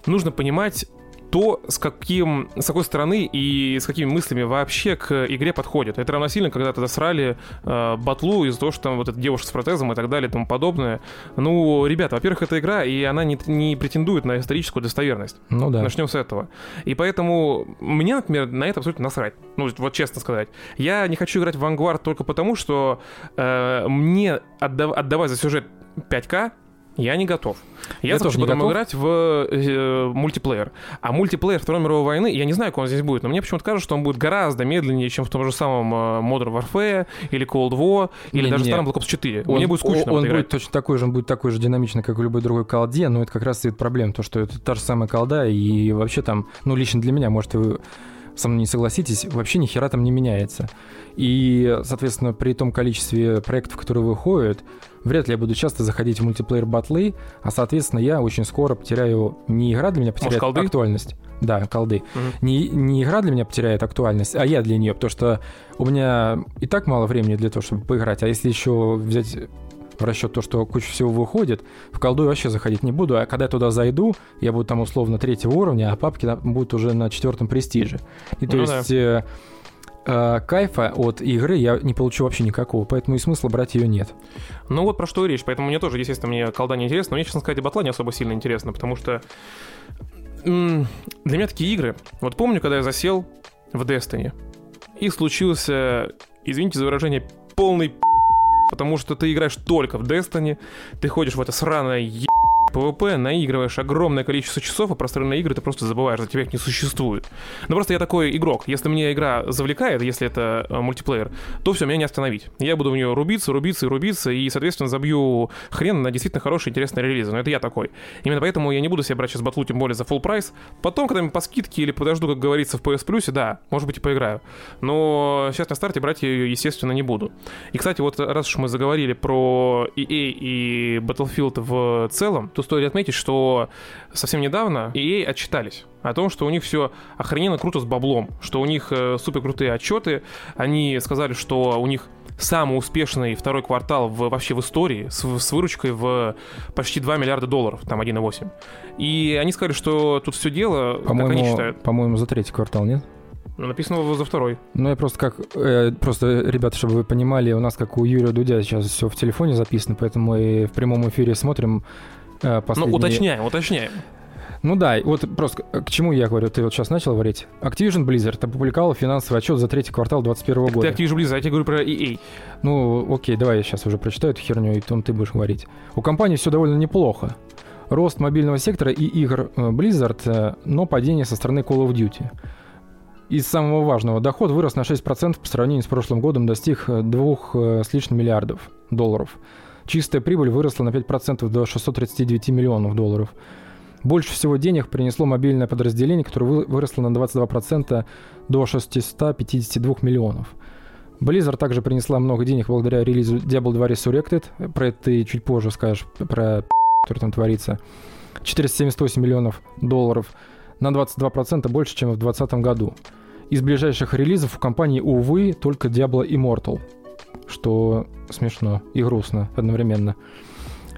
нужно понимать то, с, каким, с какой стороны и с какими мыслями вообще к игре подходит. Это равносильно, когда тогда срали э, батлу из-за того, что там вот эта девушка с протезом и так далее и тому подобное. Ну, ребята, во-первых, это игра, и она не, не претендует на историческую достоверность. Ну да. Начнем с этого. И поэтому мне, например, на это абсолютно насрать. Ну, вот честно сказать. Я не хочу играть в Vanguard только потому, что э, мне отдав- отдавать за сюжет 5К я не готов. Я, Я тоже не потом готов. играть в э, мультиплеер. А мультиплеер Второй мировой войны, я не знаю, как он здесь будет, но мне почему-то кажется, что он будет гораздо медленнее, чем в том же самом э, Modern Warfare или Cold War, или даже Не-не. старом Black Ops 4. Он- мне будет скучно Он, в это будет точно такой же, он будет такой же динамичный, как и любой другой колде, но это как раз и проблема, то, что это та же самая колда, и вообще там, ну, лично для меня, может, вы со мной не согласитесь, вообще ни хера там не меняется. И, соответственно, при том количестве проектов, которые выходят, вряд ли я буду часто заходить в мультиплеер батлы, а, соответственно, я очень скоро потеряю... Не игра для меня потеряет колды? актуальность. Да, колды. Мгм. Не, не игра для меня потеряет актуальность, а я для нее, потому что у меня и так мало времени для того, чтобы поиграть, а если еще взять в расчет то, что куча всего выходит, в колду я вообще заходить не буду, а когда я туда зайду, я буду там условно третьего уровня, а папки будут уже на четвертом престиже. И то Ну да. есть э, э, кайфа от игры я не получу вообще никакого, поэтому и смысла брать ее нет. Ну вот про что и речь. Поэтому мне тоже, естественно, мне колда не интересна. Но мне, честно сказать, и батла не особо сильно интересно, потому что для меня такие игры... Вот помню, когда я засел в Destiny, и случился, извините за выражение, полный потому что ты играешь только в Destiny, ты ходишь в это сраное е... PvP, наигрываешь огромное количество часов, а про остальные игры ты просто забываешь, за тебя их не существует. Ну просто я такой игрок. Если меня игра завлекает, если это э, мультиплеер, то все, меня не остановить. Я буду в нее рубиться, рубиться и рубиться, и, соответственно, забью хрен на действительно хорошие, интересные релизы. Но это я такой. Именно поэтому я не буду себе брать сейчас батлу, тем более за full прайс. Потом, когда-нибудь по скидке или подожду, как говорится, в PS Plus, да, может быть, и поиграю. Но сейчас на старте брать ее, естественно, не буду. И, кстати, вот раз уж мы заговорили про EA и Battlefield в целом, то стоит отметить, что совсем недавно EA отчитались о том, что у них все охрененно круто с баблом, что у них э, супер крутые отчеты. Они сказали, что у них самый успешный второй квартал в, вообще в истории с, с выручкой в почти 2 миллиарда долларов, там 1,8. И они сказали, что тут все дело, как они По-моему, считают, по-моему, за третий квартал, нет? ну, написано за второй. Ну, я просто как... э, просто, ребята, чтобы вы понимали, у нас, как у Юрия Дудя, сейчас все в телефоне записано, поэтому мы в прямом эфире смотрим э, Ну, последние... уточняем, уточняем. Ну да, вот просто к чему я говорю, ты вот сейчас начал говорить. Activision Blizzard опубликовал финансовый отчет за третий квартал 2021 Так ты года. Activision Blizzard, я тебе говорю про EA. Ну, окей, давай я сейчас уже прочитаю эту херню, и потом ты будешь говорить. У компании все довольно неплохо. Рост мобильного сектора и игр э, Blizzard, э, но падение со стороны Call of Duty. Из самого важного, доход вырос на 6% по сравнению с прошлым годом, достиг двух с лишним миллиардов долларов. Чистая прибыль выросла на 5% до 639 миллионов долларов. Больше всего денег принесло мобильное подразделение, которое вы- выросло на 22% до 652 миллионов. Blizzard также принесла много денег благодаря релизу Diablo 2 Resurrected. Про это ты чуть позже скажешь, про который там творится. 478 миллионов долларов. На 22% больше, чем в 2020 году. Из ближайших релизов у компании, увы, только Diablo Immortal. Что смешно и грустно одновременно.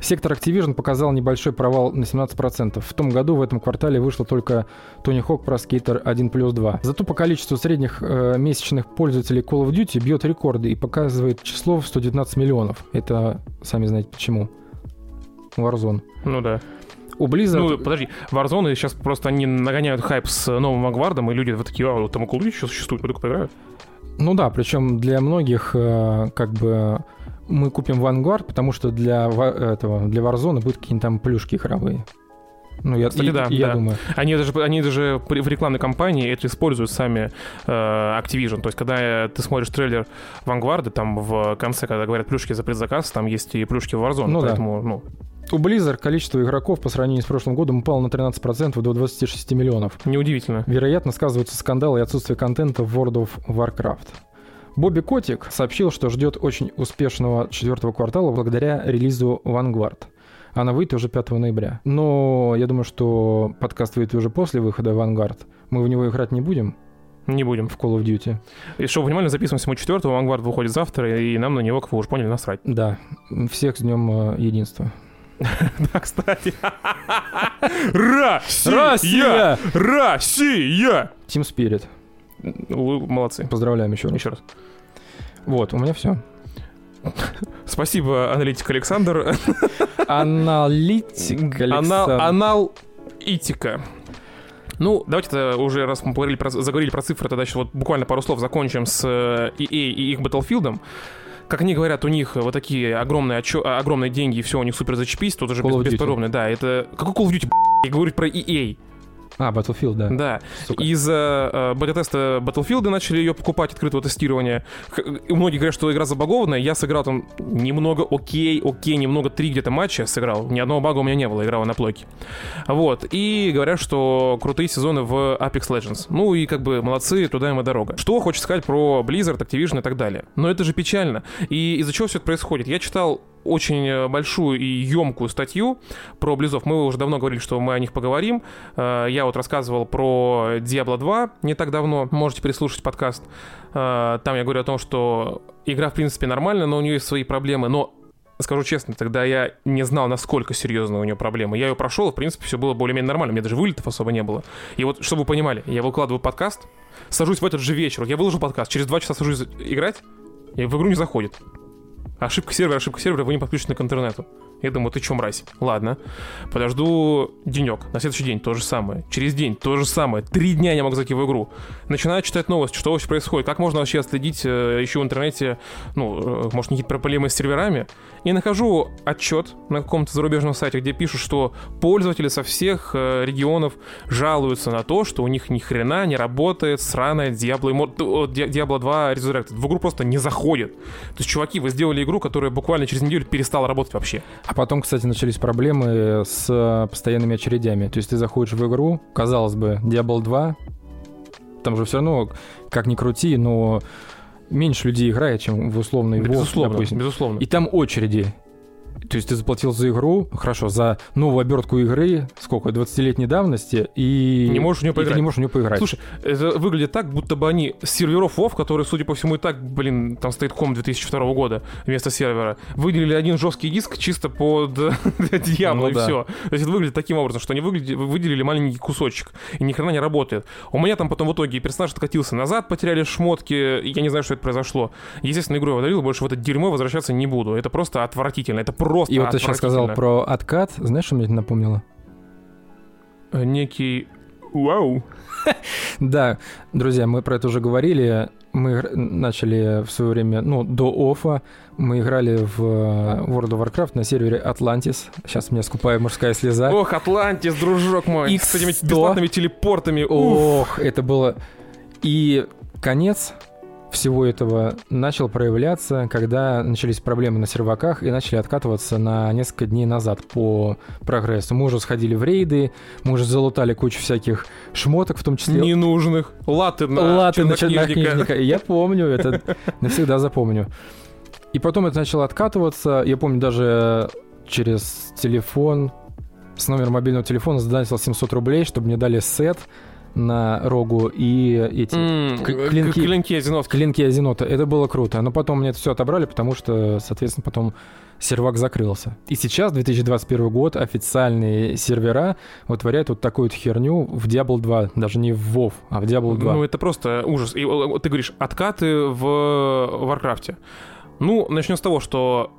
Сектор Activision показал небольшой провал на 17%. В том году в этом квартале вышло только Tony Hawk Pro Skater 1 плюс 2. Зато по количеству средних э, месячных пользователей Call of Duty бьет рекорды и показывает число в 119 миллионов. Это, сами знаете почему. Warzone. Ну да. У Blizzard... Ну, подожди, Warzone сейчас просто они нагоняют хайп с новым Vanguard, и люди вот такие, а, вот там Call of Duty еще существует, пойду поиграю. Ну да, причем для многих э, как бы мы купим Vanguard, потому что для этого для Warzone будут какие-нибудь там плюшки игровые. Ну, я, Кстати, и- да, я да. думаю. Они даже, они даже в рекламной кампании это используют сами э, Activision. То есть, когда э, ты смотришь трейлер Vanguard, там в конце, когда говорят плюшки за предзаказ, там есть и плюшки в Warzone. Ну да. поэтому, ну, У Blizzard количество игроков по сравнению с прошлым годом упало на 13% до 26 миллионов. неудивительно. Вероятно, сказываются скандалы и отсутствие контента в World of Warcraft. Бобби Котик сообщил, что ждет очень успешного четвертого квартала благодаря релизу Vanguard. Она выйдет уже 5 ноября. Но я думаю, что подкаст выйдет уже после выхода Vanguard. Мы в него играть не будем Не будем. в Call of Duty. И чтобы вы понимали, записываемся мы 4 Vanguard выходит завтра, и нам на него, как вы уже поняли, насрать. Да, всех с днем э, единства. Да, кстати. Россия! Россия! Team Spirit. Молодцы. Поздравляем еще раз. Еще раз. Вот, у меня все. Спасибо, аналитик Александр. Аналитик Анал, Александр. аналитика. Ну, давайте тогда уже, раз мы поговорили про, заговорили про цифры, тогда еще вот буквально пару слов закончим с э, EA и их Battlefield. Как они говорят, у них вот такие огромные, отчё- а, огромные деньги, и все, у них супер зачепись, тут уже бесподобно. Да, это... Какой Call of Duty, я говорю про EA. А, Battlefield, да. Да. Сука. Из-за э, бета-теста Battlefield начали ее покупать, открытого тестирования. И многие говорят, что игра забагованная. Я сыграл там немного окей, окей, немного три где-то матча сыграл. Ни одного бага у меня не было, играл на плойке. Вот. И говорят, что крутые сезоны в Apex Legends. Ну и как бы молодцы, туда им и дорога. Что хочется сказать про Blizzard, Activision и так далее. Но это же печально. И из-за чего все это происходит? Я читал очень э, большую и емкую статью про Близов. Мы уже давно говорили, что мы о них поговорим. Э, Я вот рассказывал про Diablo 2 не так давно. Можете переслушать подкаст. Э, Там я говорю о том, что игра, в принципе, нормальная, но у нее есть свои проблемы. Но Скажу честно, тогда я не знал, насколько серьезно у нее проблемы. Я ее прошел, в принципе, все было более-менее нормально. У меня даже вылетов особо не было. И вот, чтобы вы понимали, я выкладываю подкаст, сажусь в этот же вечер. Я выложил подкаст, через два часа сажусь играть, и в игру не заходит. Ошибка сервера, ошибка сервера, вы не подключены к интернету. Я думаю, ты чё, мразь? Ладно. Подожду денек. На следующий день то же самое. Через день то же самое. Три дня я не могу зайти в игру. Начинаю читать новости, что вообще происходит. Как можно вообще отследить э, еще в интернете, ну, э, может, какие-то проблемы с серверами. И нахожу отчет на каком-то зарубежном сайте, где пишут, что пользователи со всех э, регионов жалуются на то, что у них ни хрена не работает сраная Diablo, Diablo 2 Resurrected. В игру просто не заходит. То есть, чуваки, вы сделали игру, которая буквально через неделю перестала работать вообще. А потом, кстати, начались проблемы с э, постоянными очередями. То есть ты заходишь в игру, казалось бы, Diablo 2, там же все равно, как ни крути, но меньше людей играет, чем в условный WoW, безусловно, допустим. безусловно. И там очереди. То есть ты заплатил за игру, хорошо, за новую обертку игры, сколько, 20-летней давности, и... Не можешь в и ты поиграть. не можешь в нее поиграть. Слушай, это выглядит так, будто бы они с серверов WoW, который, судя по всему, и так, блин, там стоит ком 2002 года вместо сервера, выделили один жесткий диск чисто под Diablo, Ну и да. все. То есть это выглядит таким образом, что они выглядели- выделили маленький кусочек, и ни хрена не работает. У меня там потом в итоге персонаж откатился назад, потеряли шмотки, я не знаю, что это произошло. Естественно, игру я удалил, больше в это дерьмо возвращаться не буду. Это просто отвратительно, это просто и вот ты сейчас сказал про откат, знаешь, что мне это напомнило? Э, Некий... Вау. Да, друзья, мы про это уже говорили. Мы начали в свое время, ну, до оффа, мы играли в э, World of Warcraft на сервере Atlantis. Сейчас меня скупая мужская слеза. Ох, Атлантис, дружок мой, с этими X100. бесплатными телепортами. Уф. Ох, это было... И конец всего этого начал проявляться, когда начались проблемы на серваках и начали откатываться на несколько дней назад по прогрессу. Мы уже сходили в рейды, мы уже залутали кучу всяких шмоток, в том числе Ненужных. Латы на латы на чернокнижника. Я помню, это навсегда запомню. И потом это начало откатываться. Я помню даже через телефон, с номера мобильного телефона задонатил 700 рублей, чтобы мне дали сет на рогу и эти к- клинки. Клинки Азиновки. клинки Азинота. Это было круто. Но потом мне это все отобрали, потому что, соответственно, потом сервак закрылся. И сейчас, 2021 год, официальные сервера вытворяют вот такую вот херню в Diablo 2. Даже не в WoW, а в Diablo 2. Ну, это просто ужас. И э, ты говоришь, откаты в Варкрафте. Ну, начнем с того, что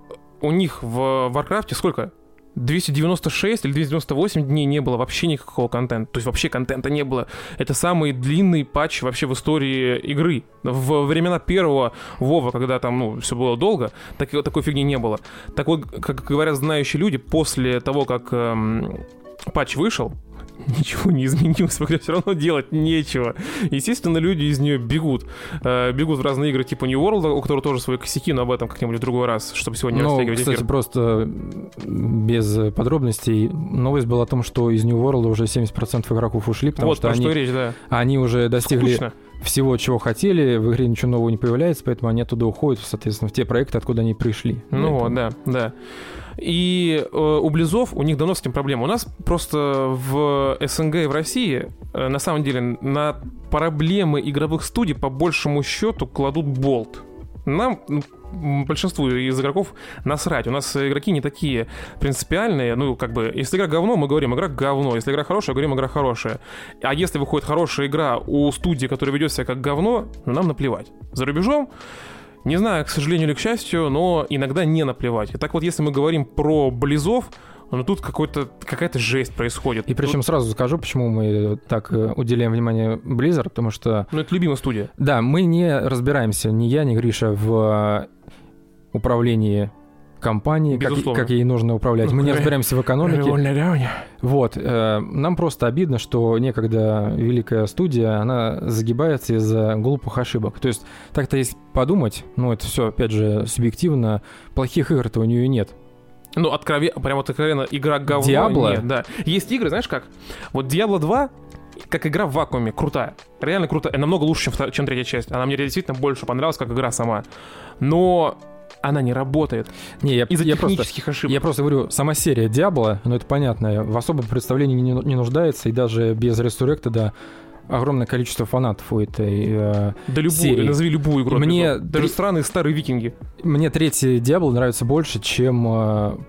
у них в Варкрафте сколько? 296 или 298 дней не было вообще никакого контента. То есть вообще контента не было. Это самый длинный патч вообще в истории игры. В времена первого Вова, когда там, ну, все было долго, так, такой фигни не было. Так вот, как говорят знающие люди, после того, как эм, патч вышел, ничего не изменилось, игре все равно делать нечего. Естественно, люди из нее бегут. Э, бегут в разные игры типа New World, у которого тоже свои косяки, но об этом как-нибудь в другой раз, чтобы сегодня Ну, растягивать кстати, эфир. просто без подробностей, новость была о том, что из New World уже 70% игроков ушли, потому Вот что они, что речь, да. они уже достигли Скучно. всего, чего хотели, в игре ничего нового не появляется, поэтому они оттуда уходят, соответственно, в те проекты, откуда они пришли. Ну вот, да, да. И э, у Близов, у них давно с этим проблема. У нас просто в СНГ и в России, э, на самом деле, на проблемы игровых студий по большему счету кладут болт. Нам, ну, большинству из игроков насрать. У нас игроки не такие принципиальные. Ну, как бы, если игра говно, мы говорим, игра говно. Если игра хорошая, говорим, игра хорошая. А если выходит хорошая игра у студии, которая ведет себя как говно, ну, нам наплевать. За рубежом не знаю, к сожалению или к счастью, но иногда не наплевать. И так вот, если мы говорим про Близов, но тут какой-то, какая-то жесть происходит. И причем тут... сразу скажу, почему мы так э, уделяем внимание Blizzard, потому что... Ну, это любимая студия. Да, мы не разбираемся, ни я, ни Гриша, в управлении компании, как, как ей нужно управлять. Мы не разбираемся в экономике. Вот. Э, нам просто обидно, что некогда великая студия, она загибается из-за глупых ошибок. То есть, так-то если подумать, ну, это все, опять же, субъективно, плохих игр-то у нее нет. Ну, откровенно, прям вот откровенно, игра говно. Диабло? Нет, да. Есть игры, знаешь как? Вот Diablo 2 как игра в вакууме, крутая. Реально крутая. Намного лучше, чем, чем третья часть. Она мне действительно больше понравилась, как игра сама. Но она не работает. Не, я, из-за я технических просто, ошибок. Я просто говорю, сама серия Диабло, ну это понятно, в особом представлении не, не нуждается, и даже без Resurrected огромное количество фанатов у этой э, Да любую, серии. назови любую игру. Мне Даже три... странные старые викинги. Мне третий Diablo нравится больше, чем э,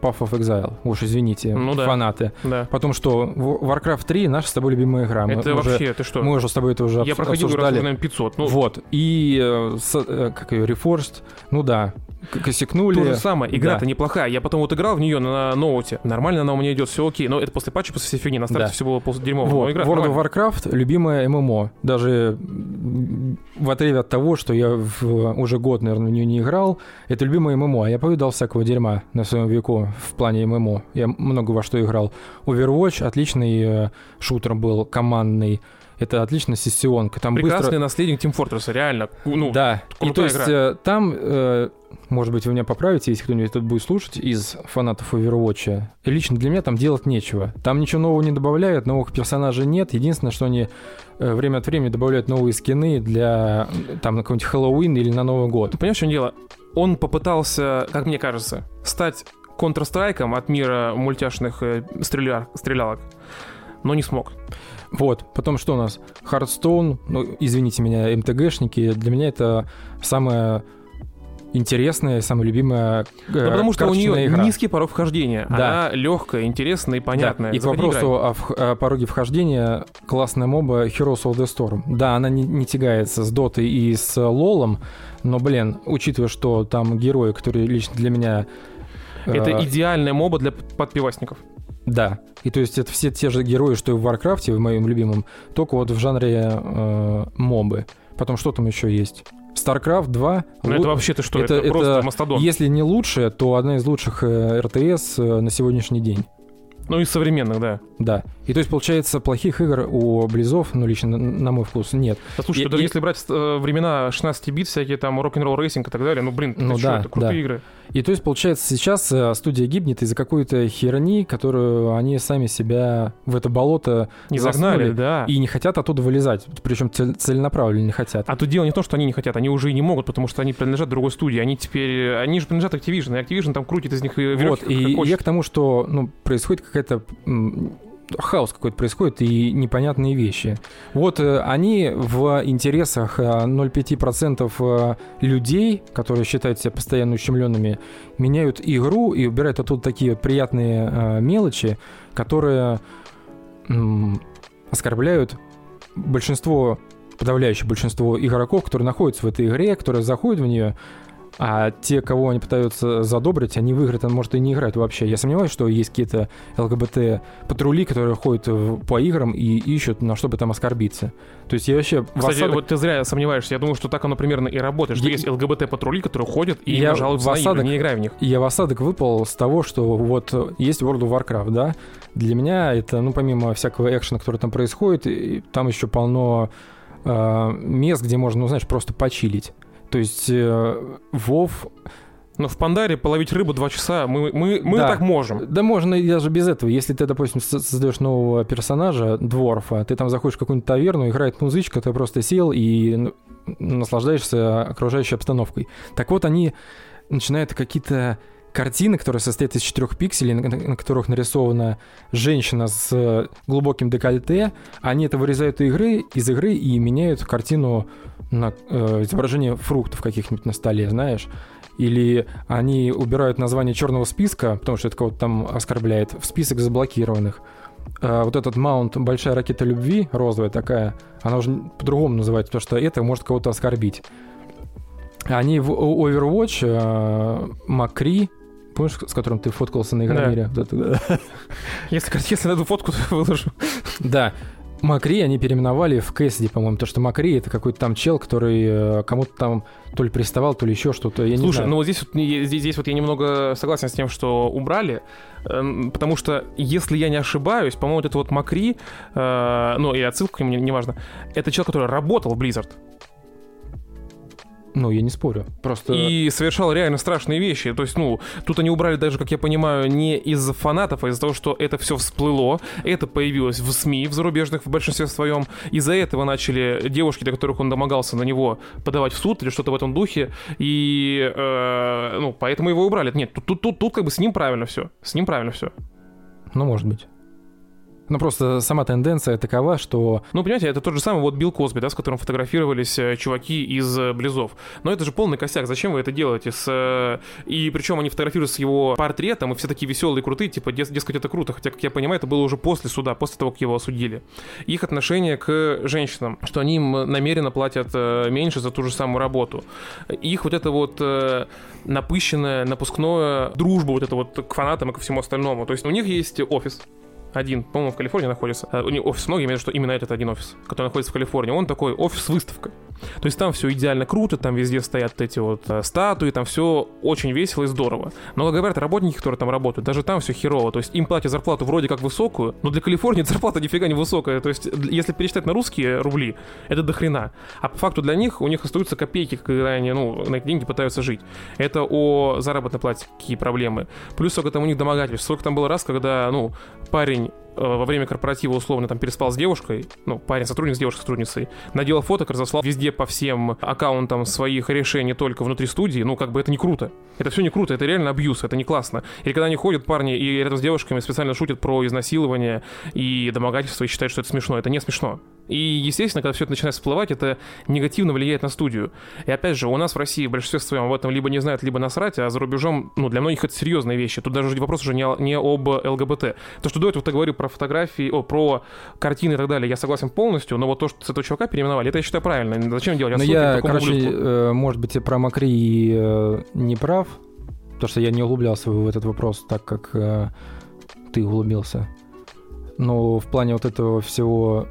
Path of Exile. Уж извините, ну, да. фанаты. Да. Потому что Warcraft 3 наша с тобой любимая игра. Это мы вообще, уже, ты что? Мы уже с тобой это уже Я проходил обсуждали. раз, наверное, 500. Ну... Вот. И э, с, э, как ее, Reforged, ну да, косякнули. То же самое, игра-то да. неплохая. Я потом вот играл в нее на ноуте. Нормально она у меня идет, все окей. Но это после патча, после всей фигни. На старте Да. все было после дерьмово. Вот. Но игра World of нормальная. Warcraft — любимая ММО. Даже в отрыве от того, что я в, уже год, наверное, в нее не играл, это любимая ММО. А я повидал всякого дерьма на своем веку в плане ММО. Я много во что играл. Overwatch — отличный э, шутер был, командный. Это отличная сессионка. Там Прекрасный быстро... наследник Team Fortress, реально. Ну, да. И то есть игра. э, там, э, может быть, вы меня поправите, если кто-нибудь тут будет слушать из фанатов Overwatch. И лично для меня там делать нечего. Там ничего нового не добавляют, новых персонажей нет. Единственное, что они э, время от времени добавляют новые скины для там на какой-нибудь Хэллоуин или на Новый год. Ты понимаешь, в чем дело? Он попытался, как мне кажется, стать Counter-Strike от мира мультяшных э, стреля... стрелялок, но не смог. Вот. Потом что у нас? Hearthstone, ну, извините меня, МТГшники. Для меня это самая интересная, самая любимая э, Ну, потому что у нее игра. низкий порог вхождения. Да. Она легкая, интересная и понятная. Да. И к вопросу играй. о, вх- о пороге вхождения классная моба Heroes of the Storm. Да, она не, не тягается с Дотой и с Лолом, но, блин, учитывая, что там герои, которые лично для меня... э, Это идеальная моба для подпивасников. Да. И то есть это все те же герои, что и в Варкрафте, в моем любимом, только вот в жанре э, мобы. Потом что там еще есть? StarCraft 2. Ну, лу- это вообще ты что? это- Это, просто это мастодон. Если не лучшая, то одна из лучших э, РТС э, на сегодняшний день. Ну, из современных, да. Да. И то есть, получается, плохих игр у Близов, ну, лично на, мой вкус, нет. Да, слушай, Я- даже я- если брать э, времена 16 бит, всякие там Rock n' Roll Racing и так далее, ну, блин, Ну да, это крутые да. игры. И то есть, получается, сейчас э, студия гибнет из-за какой-то херни, которую они сами себя в это болото Не загнали, да. и не хотят оттуда вылезать. Причем целенаправленно не хотят. А тут дело не в том, что они не хотят, они уже и не могут, потому что они принадлежат другой студии. Они теперь, они же принадлежат Activision, и Activision там крутит из них веревки, Вот, и я к тому, что ну, происходит какая-то хаос какой-то происходит и непонятные вещи. Вот э, они в интересах э, 0,5% э, людей, которые считают себя постоянно ущемленными, меняют игру и убирают оттуда такие приятные э, мелочи, которые оскорбляют большинство подавляющее большинство игроков, которые находятся в этой игре, которые заходят в нее, а те, кого они пытаются задобрить, они в игры там, может, и не играют вообще. Я сомневаюсь, что есть какие-то ЛГБТ-патрули, которые ходят по играм и ищут, на что бы там оскорбиться. То есть я вообще... Кстати, осадок- вот ты зря сомневаешься. Я думаю, что так оно примерно и работает. Что Я- есть ЛГБТ-патрули, которые ходят и Я жалуются в на игры, осадок- не играй в них. Я в осадок выпал с того, что вот есть World of Warcraft, да? Для меня это, ну, помимо всякого экшена, который там происходит, там еще полно э, мест, где можно, ну, знаешь, просто почилить. То есть э, Вов Но в Пандаре половить рыбу два часа мы, мы, мы Да. так можем. Да можно и даже без этого. Если ты, допустим, со- создаешь нового персонажа, дворфа, ты там заходишь в какую-нибудь таверну, играет музычка, ты просто сел и ну, наслаждаешься окружающей обстановкой. Так вот, они начинают какие-то картины, которые состоят из четырех пикселей, на, которых нарисована женщина с э, глубоким декольте, они это вырезают из игры, из игры и меняют картину на э, изображение фруктов каких-нибудь на столе, знаешь, или они убирают название черного списка, потому что это кого-то там оскорбляет, в список заблокированных. А вот этот маунт «Большая ракета любви», розовая такая, она уже по-другому называется, потому что это может кого-то оскорбить. Они в Overwatch, э, Макри, помнишь, с которым ты фоткался на Игромире? Да. Если, если найду фотку, то выложу. Да, Макри они переименовали в Кэссиди, по-моему, то что Макри это какой-то там чел, который э, кому-то там то ли приставал, то ли еще что-то. Я Слушай, не ну вот здесь, вот, здесь, здесь вот я немного согласен с тем, что убрали, э, потому что, если я не ошибаюсь, по-моему, вот это вот Макри, э, ну и отсылка к нему, неважно, не это чел, который работал в Blizzard. Ну, я не спорю. Просто... И совершал реально страшные вещи. То есть, ну, тут они убрали даже, как я понимаю, не из-за фанатов, а из-за того, что это все всплыло, это появилось в СМИ, в зарубежных в большинстве своем. Из-за этого начали девушки, до которых он домогался на него, подавать в суд или что-то в этом духе. И, э, ну, поэтому его убрали. Нет, тут, тут, тут, тут как бы с ним правильно все. С ним правильно все. Ну, может быть. Ну, просто сама тенденция такова, что... Ну, понимаете, это тот же самый вот Билл Косби, да, с которым фотографировались э, чуваки из э, Близов. Но это же полный косяк. Зачем вы это делаете? С... Э, и причем они фотографируются с его портретом, и все такие веселые крутые, типа, дес- дескать, это круто. Хотя, как я понимаю, это было уже после суда, после того, как его осудили. Их отношение к женщинам, что они им намеренно платят меньше за ту же самую работу. Их вот это вот напыщенное, напускное дружба вот это вот к фанатам и ко всему остальному. То есть у них есть офис, один, по-моему, в Калифорнии находится. Э, у них офис много, я что именно этот один офис, который находится в Калифорнии. Он такой офис-выставка. То есть там все идеально круто, там везде стоят эти вот э, статуи, там все очень весело и здорово. Но, как говорят, работники, которые там работают, даже там все херово. То есть им платят зарплату вроде как высокую, но для Калифорнии зарплата нифига не высокая. То есть если пересчитать на русские рубли, это до хрена. А по факту для них у них остаются копейки, когда они ну, на эти деньги пытаются жить. Это о заработной плате какие проблемы. Плюс сколько там у них домогательств. Сколько там было раз, когда, ну, парень во время корпоратива условно там переспал с девушкой, ну, парень сотрудник с девушкой-сотрудницей, наделал фоток, разослал везде по всем аккаунтам своих решений только внутри студии, ну, как бы это не круто. Это все не круто, это реально абьюз, это не классно. Или когда они ходят, парни, и рядом с девушками специально шутят про изнасилование и домогательство и считают, что это смешно. Это не смешно. И, естественно, когда все это начинает всплывать, это негативно влияет на студию. И опять же, у нас в России большинство своем об этом либо не знают, либо насрать, а за рубежом, ну, для многих это серьезные вещи. Тут даже вопрос уже не, не об ЛГБТ. То, что до этого ты говорил про фотографии, о, про картины и так далее, я согласен полностью, но вот то, что с этого чувака переименовали, это я считаю правильно. Зачем делать? Но я, короче, э, может быть, про Макри э, не прав, потому что я не углублялся в этот вопрос так, как э, ты углубился. Но в плане вот этого всего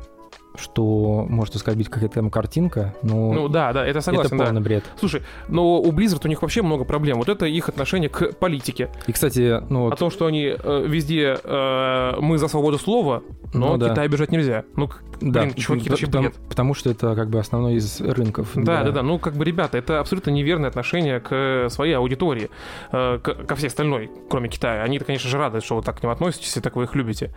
что может оскорбить какая-то там картинка, но... Ну да, да, это согласен, Это полный да. бред. Слушай, но у Blizzard у них вообще много проблем. Вот это их отношение к политике. И, кстати, ну вот... О том, что они э, везде э, мы за свободу слова, но ну, да. Китай обижать нельзя. Ну, да, блин, чуваки, это потому, бред. потому что это как бы основной из рынков. Да, да, да, да. Ну, как бы, ребята, это абсолютно неверное отношение к своей аудитории, э, к, ко всей остальной, кроме Китая. Они-то, конечно же, рады, что вы так к ним относитесь и так вы их любите.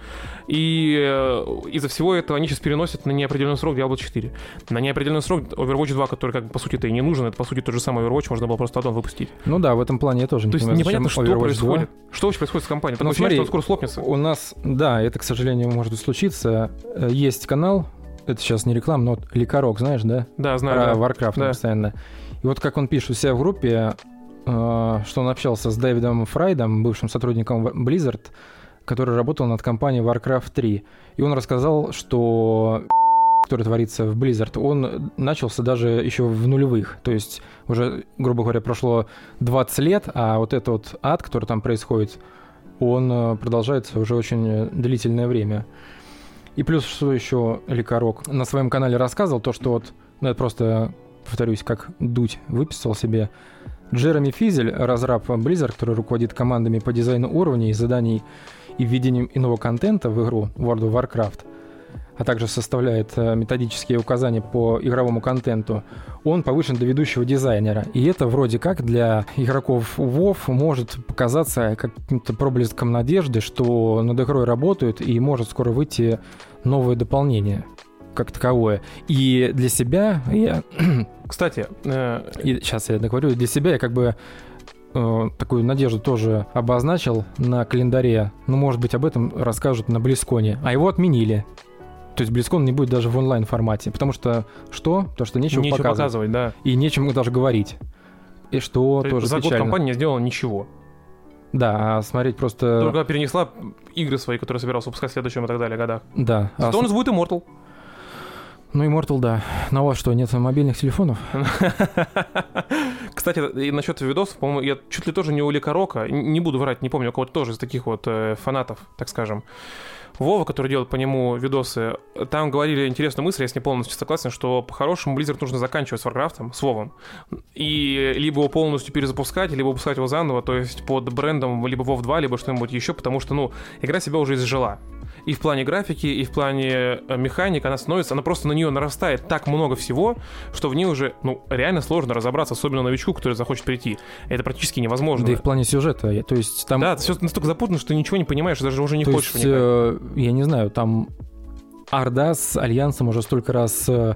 И э, из-за всего этого они сейчас переносят на неопределенный срок Diablo 4. На неопределенный срок Overwatch 2, который, как бы, по сути-то и не нужен, это, по сути, тот же самый Overwatch, можно было просто аддон выпустить. Ну да, в этом плане я тоже не То есть непонятно, что Overwatch происходит. 2. Что вообще происходит с компанией? Ну, ощущение, смотри, что он скоро слопнется. У нас, да, это, к сожалению, может случиться. Э, Есть канал, это сейчас не реклама, но вот Ликорок, знаешь, да? Да, знаю, Про да. Warcraft Да. постоянно. И вот как он пишет у себя в группе, э, что он общался с Дэвидом Фрайдом, бывшим сотрудником Blizzard, который работал над компанией Warcraft 3. И он рассказал, что который творится в Blizzard, он начался даже еще в нулевых. То есть уже, грубо говоря, прошло 20 лет, а вот этот вот ад, который там происходит, он э, продолжается уже очень длительное время. И плюс, что еще Ликорок на своем канале рассказывал, то, что вот, ну, это просто, повторюсь, как Дудь выписал себе. Джереми Физель, разраб Blizzard, который руководит командами по дизайну уровней, заданий и введением иного контента в игру World of Warcraft, а также составляет э, методические указания по игровому контенту, он повышен до ведущего дизайнера. И это вроде как для игроков WoW может показаться каким-то проблеском надежды, что над игрой работают и может скоро выйти новое дополнение как таковое. И для себя я... Кстати, э, И сейчас я договорю. Для себя я как бы э, такую надежду тоже обозначил на календаре. Ну, может быть, об этом расскажут на Близконе. А его отменили. То есть BlizzCon не будет даже в онлайн-формате. Потому что что? То, что нечего, Нечего показывать. показывать, да. И нечем даже говорить. И что То тоже За год печально. компания не сделала ничего. Да, а смотреть просто... Только перенесла игры свои, которые собирался выпускать в следующем и так далее годах. Да. А Зато с- у нас будет Immortal. Ну, Immortal, да. Но у вас что, нет мобильных телефонов? Кстати, и насчет видосов, по-моему, я чуть ли тоже не у Лекарока, н- не буду врать, не помню, у кого-то тоже из таких вот э, фанатов, так скажем. Вова, который делает по нему видосы, там говорили интересную мысль, я с ней полностью согласен, что по-хорошему Blizzard нужно заканчивать с Warcraft, с Вовом, и либо его полностью перезапускать, либо выпускать его заново, то есть под брендом либо WoW 2, либо что-нибудь еще, потому что, ну, игра себя уже изжила. И в плане графики, и в плане э, механик она становится, она просто на нее нарастает так много всего, что в ней уже, ну, реально сложно разобраться, особенно новичку, который захочет прийти. Это практически невозможно. Да и в плане сюжета. я- То есть там... Да, все настолько запутано, что ничего не понимаешь, даже уже не то хочешь есть, э, я не знаю, там Орда с Альянсом уже столько раз э,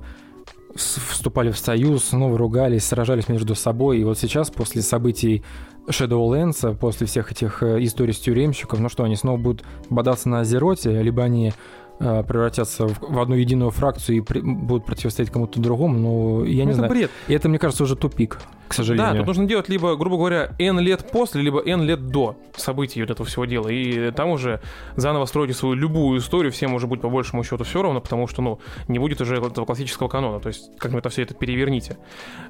вступали в союз, снова ругались, сражались между собой. И вот сейчас, после событий Shadowlands, после всех этих э, историй с тюремщиков, ну что, они снова будут бодаться на Азероте, либо они э, превратятся в, в одну единую фракцию и при- будут противостоять кому-то другому, ну, я не это знаю. бред. И это, мне кажется, уже тупик, к сожалению. Да, тут нужно делать либо, грубо говоря, N лет после, либо N лет до событий вот этого всего дела. И там уже заново строить свою любую историю, всем уже будет по большему счету все равно, потому что, ну, не будет уже этого классического канона. То есть, как вы это все это переверните.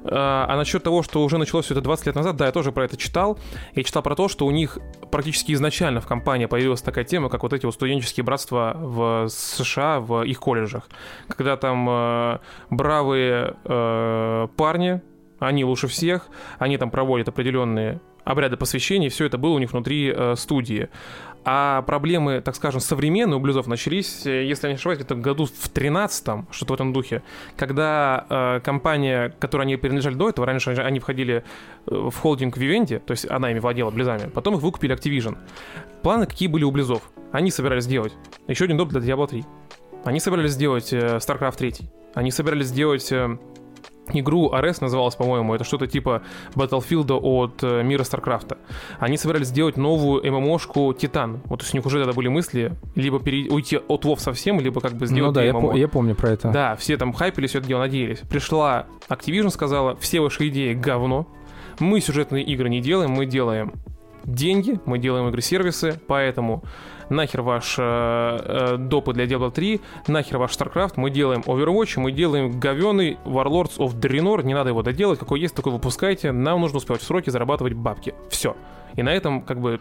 А, а насчет того, что уже началось все это 20 лет назад, да, я тоже про это читал. Я читал про то, что у них практически изначально в компании появилась такая тема, как вот эти вот студенческие братства в США, в их колледжах. Когда там э, бравые э, парни, они лучше всех, они там проводят определенные обряды посвящения, все это было у них внутри э, студии. А проблемы, так скажем, современные у блюзов начались, э, если я не ошибаюсь, где-то году в 13 что-то в этом духе, когда э, компания, которой они принадлежали до этого, раньше они входили в холдинг Vivendi, то есть она ими владела близами, потом их выкупили Activision. Планы какие были у близов? Они собирались сделать еще один доп для Diablo 3. Они собирались сделать э, StarCraft 3. Они собирались сделать э, игру Ares называлась, по-моему, это что-то типа Battlefield от э, мира Старкрафта. Они собирались сделать новую ММОшку Титан. Вот то есть у них уже тогда были мысли либо пере- уйти от WoW совсем, либо как бы сделать ну да, я, ММО. по- я помню про это. Да, все там хайпили, все это дело надеялись. Пришла Activision, сказала, все ваши идеи говно, мы сюжетные игры не делаем, мы делаем деньги, мы делаем игры-сервисы, поэтому нахер ваш э, э, допы для Diablo 3, нахер ваш StarCraft, мы делаем Overwatch, мы делаем говёный Warlords of Draenor, не надо его доделать, какой есть, такой выпускайте, нам нужно успевать в сроки зарабатывать бабки. Все. И на этом как бы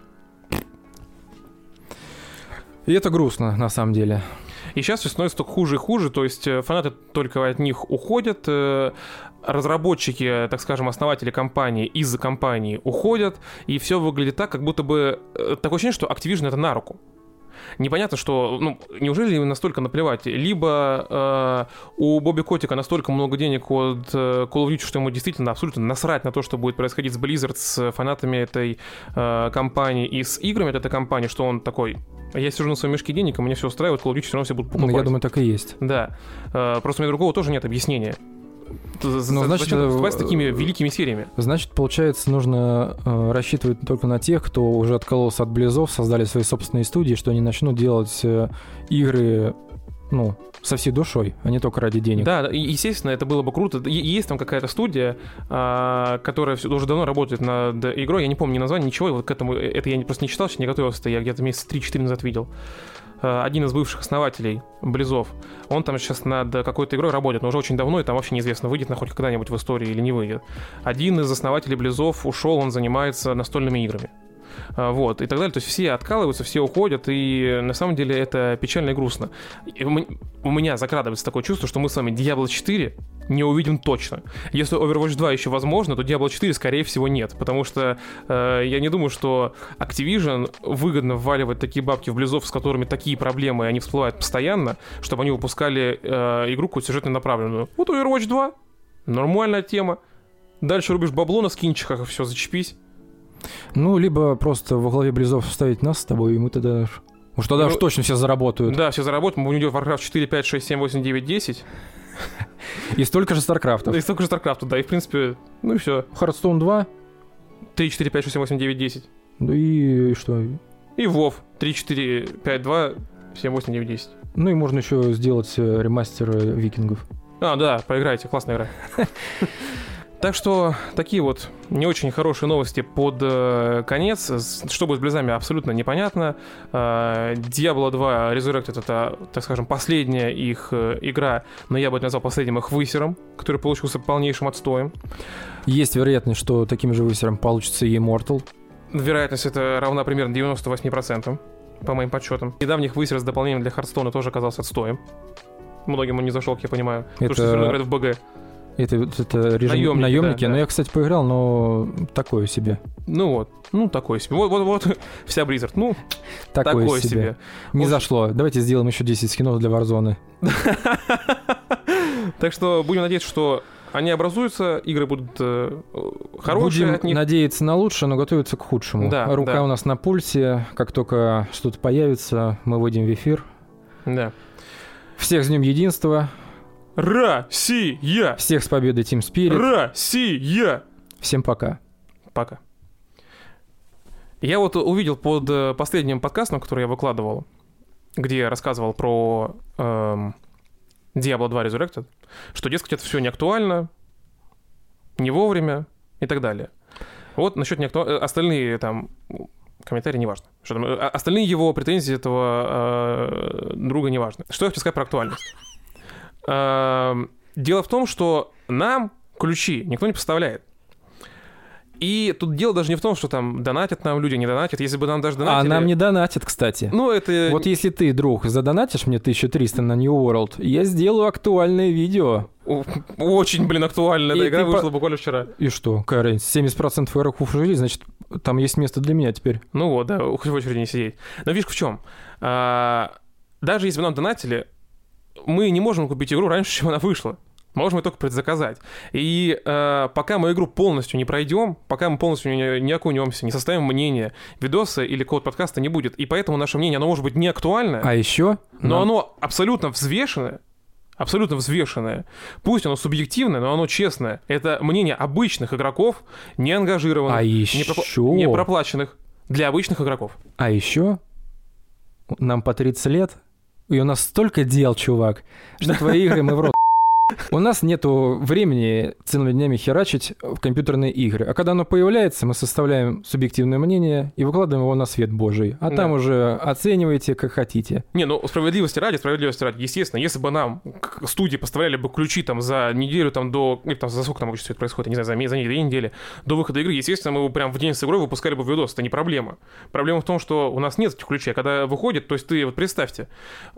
И это грустно, на самом деле. И сейчас все становится только хуже и хуже, то есть э, фанаты только от них уходят, э, разработчики, так скажем, основатели компании из-за компании уходят, и все выглядит так, как будто бы э, такое ощущение, что Activision это на руку. Непонятно, что, ну, неужели им настолько наплевать? Либо э, у Бобби Котика настолько много денег от э, Call of Duty, что ему действительно абсолютно насрать на то, что будет происходить с Blizzard, с фанатами этой э, компании и с играми от этой компании, что он такой, я сижу на своем мешке денег, и мне все устраивает, Call of Duty все равно все будут Ну, покупать. я думаю, так и есть. Да. Э, просто у меня другого тоже нет объяснения. Ну, значит, Зачем выступать с такими великими сериями? Значит, получается, нужно э, рассчитывать только на тех, кто уже откололся от Близов, создали свои собственные студии, что они начнут делать э, игры, ну, со всей душой, а не только ради денег. Да, естественно, это было бы круто. Есть там какая-то студия, а, которая уже давно работает над игрой. Я не помню ни название, ничего. И вот к этому это я просто не читал, сейчас не готовился. Я где-то месяца 3-4 назад видел. А, Один из бывших основателей Близов, он там сейчас над какой-то игрой работает, но уже очень давно, и там вообще неизвестно, выйдет она хоть когда-нибудь в истории или не выйдет. Один из основателей Близов ушел, он занимается настольными играми. А, Вот, и так далее. То есть все откалываются, все уходят, и на самом деле это печально и грустно. И у меня закрадывается такое чувство, что мы с вами Diablo 4 не увидим точно. Если Overwatch 2 еще возможно, то Diablo 4, скорее всего, нет. Потому что э, я не думаю, что Activision выгодно вваливать такие бабки в близов, с которыми такие проблемы, они всплывают постоянно, чтобы они выпускали э, игру какую-то сюжетно направленную. Вот Overwatch 2, нормальная тема. Дальше рубишь бабло на скинчиках, и все, зачепись. Ну, либо просто во главе Близов вставить нас с тобой, и мы тогда... Уж тогда Ну, уж точно все заработают. Да, все заработаем, мы будем делать Warcraft 4, 5, 6, 7, 8, 9, 10. И столько же Старкрафтов. И столько же StarCraft, да, и в принципе, ну и все. Hearthstone 2, 3, 4, 5, 6, 7, 8, 9, 10. ну и что? И WoW 3, 4, 5, 2, 7, 8, 9, 10. Ну и можно еще сделать э, ремастер э, викингов. А, да, поиграйте, классная игра. Так что такие вот не очень хорошие новости под э, конец. Что будет с Близами, абсолютно непонятно. Э, Diablo 2 Resurrected это, так скажем, последняя их э, игра, но я бы это назвал последним их высером, который получился полнейшим отстоем. Есть вероятность, что таким же высером получится и Immortal. Вероятность это равна примерно 98%, по моим подсчетам. Недавних высер с дополнением для Хардстона тоже оказался отстоем. Многим он не зашел, как я понимаю. Потому что Это- все равно играют в БГ. Это, вот это режим Наемники, наемники. да, Но да. я, кстати, поиграл, но такое себе. Ну вот, ну такой себе. Вот, вот, вот, вся Blizzard. Ну, Такое, такой себе. себе. Не В общем- зашло. Давайте сделаем еще 10 скинов для Warzone. Так что будем надеяться, что они образуются, игры будут э, хорошие Будем от них. надеяться на лучшее, но готовиться к худшему. Да, Рука да. у нас на пульсе. Как только что-то появится, мы выйдем в эфир. Да. Всех с Днем Единства. Россия! Всех с победой Team Spirit. Россия! Всем пока. Пока. Я вот увидел под э, последним подкастом, который я выкладывал, где я рассказывал про эм, Diablo 2 Resurrected, что, дескать, это все не актуально, не вовремя и так далее. Вот насчет неактуально... Остальные там комментарии не важно. Что там, э, остальные его претензии этого э, друга не важно. Что я хочу сказать про актуальность? Эм, дело в том, что нам ключи никто не поставляет. И тут дело даже не в том, что там донатят нам люди, не донатят. Если бы нам даже А донатили... нам не донатят, кстати. Ну, это... Вот если ты, друг, задонатишь мне 1300 на New World, я сделаю актуальное видео. Очень, блин, актуально. И Эта игра ты по- вышла буквально вчера. И что? Какая разница? 70% игроков ужили, значит, там есть место для меня теперь. Ну вот, да, хоть в очереди не сидеть. Но фишка в чем? даже если бы нам донатили, мы не можем купить игру раньше, чем она вышла. Можем ее только предзаказать. И э, пока мы игру полностью не пройдем, пока мы полностью не, не окунемся, не составим мнение, видоса или код подкаста не будет. И поэтому наше мнение, оно может быть не актуальное, А еще... но нам- оно абсолютно взвешенное, абсолютно взвешенное. Пусть оно субъективное, но оно честное. Это мнение обычных игроков, не ангажированных, А не, еще... пропла- не проплаченных для обычных игроков. А еще нам по 30 лет, у нас столько дел, чувак, что твои игры мы в рот. У нас нету времени целыми днями херачить в компьютерные игры. А когда оно появляется, мы составляем субъективное мнение и выкладываем его на свет божий. А Да. там уже оценивайте, как хотите. Не, ну справедливости ради, справедливости ради, естественно, если бы нам студии поставляли бы ключи там за неделю там до, или там за сколько там обычно все это происходит, я не знаю, за, за две недели до выхода игры, естественно, мы бы прям в день с игрой выпускали бы видос, это не проблема. Проблема в том, что у нас нет этих ключей, а когда выходит, то есть ты, вот представьте,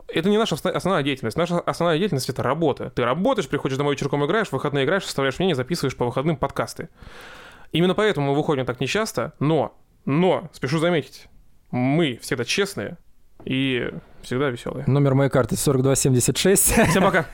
это не наша осно- основная деятельность, наша основная деятельность это работа. Ты работаешь, приходишь домой вечерком играешь, в выходные играешь, составляешь мнение, записываешь по выходным подкасты. Именно поэтому мы выходим так нечасто, но, но, спешу заметить, мы всегда честные и всегда веселые. Номер моей карты 4276. Всем пока.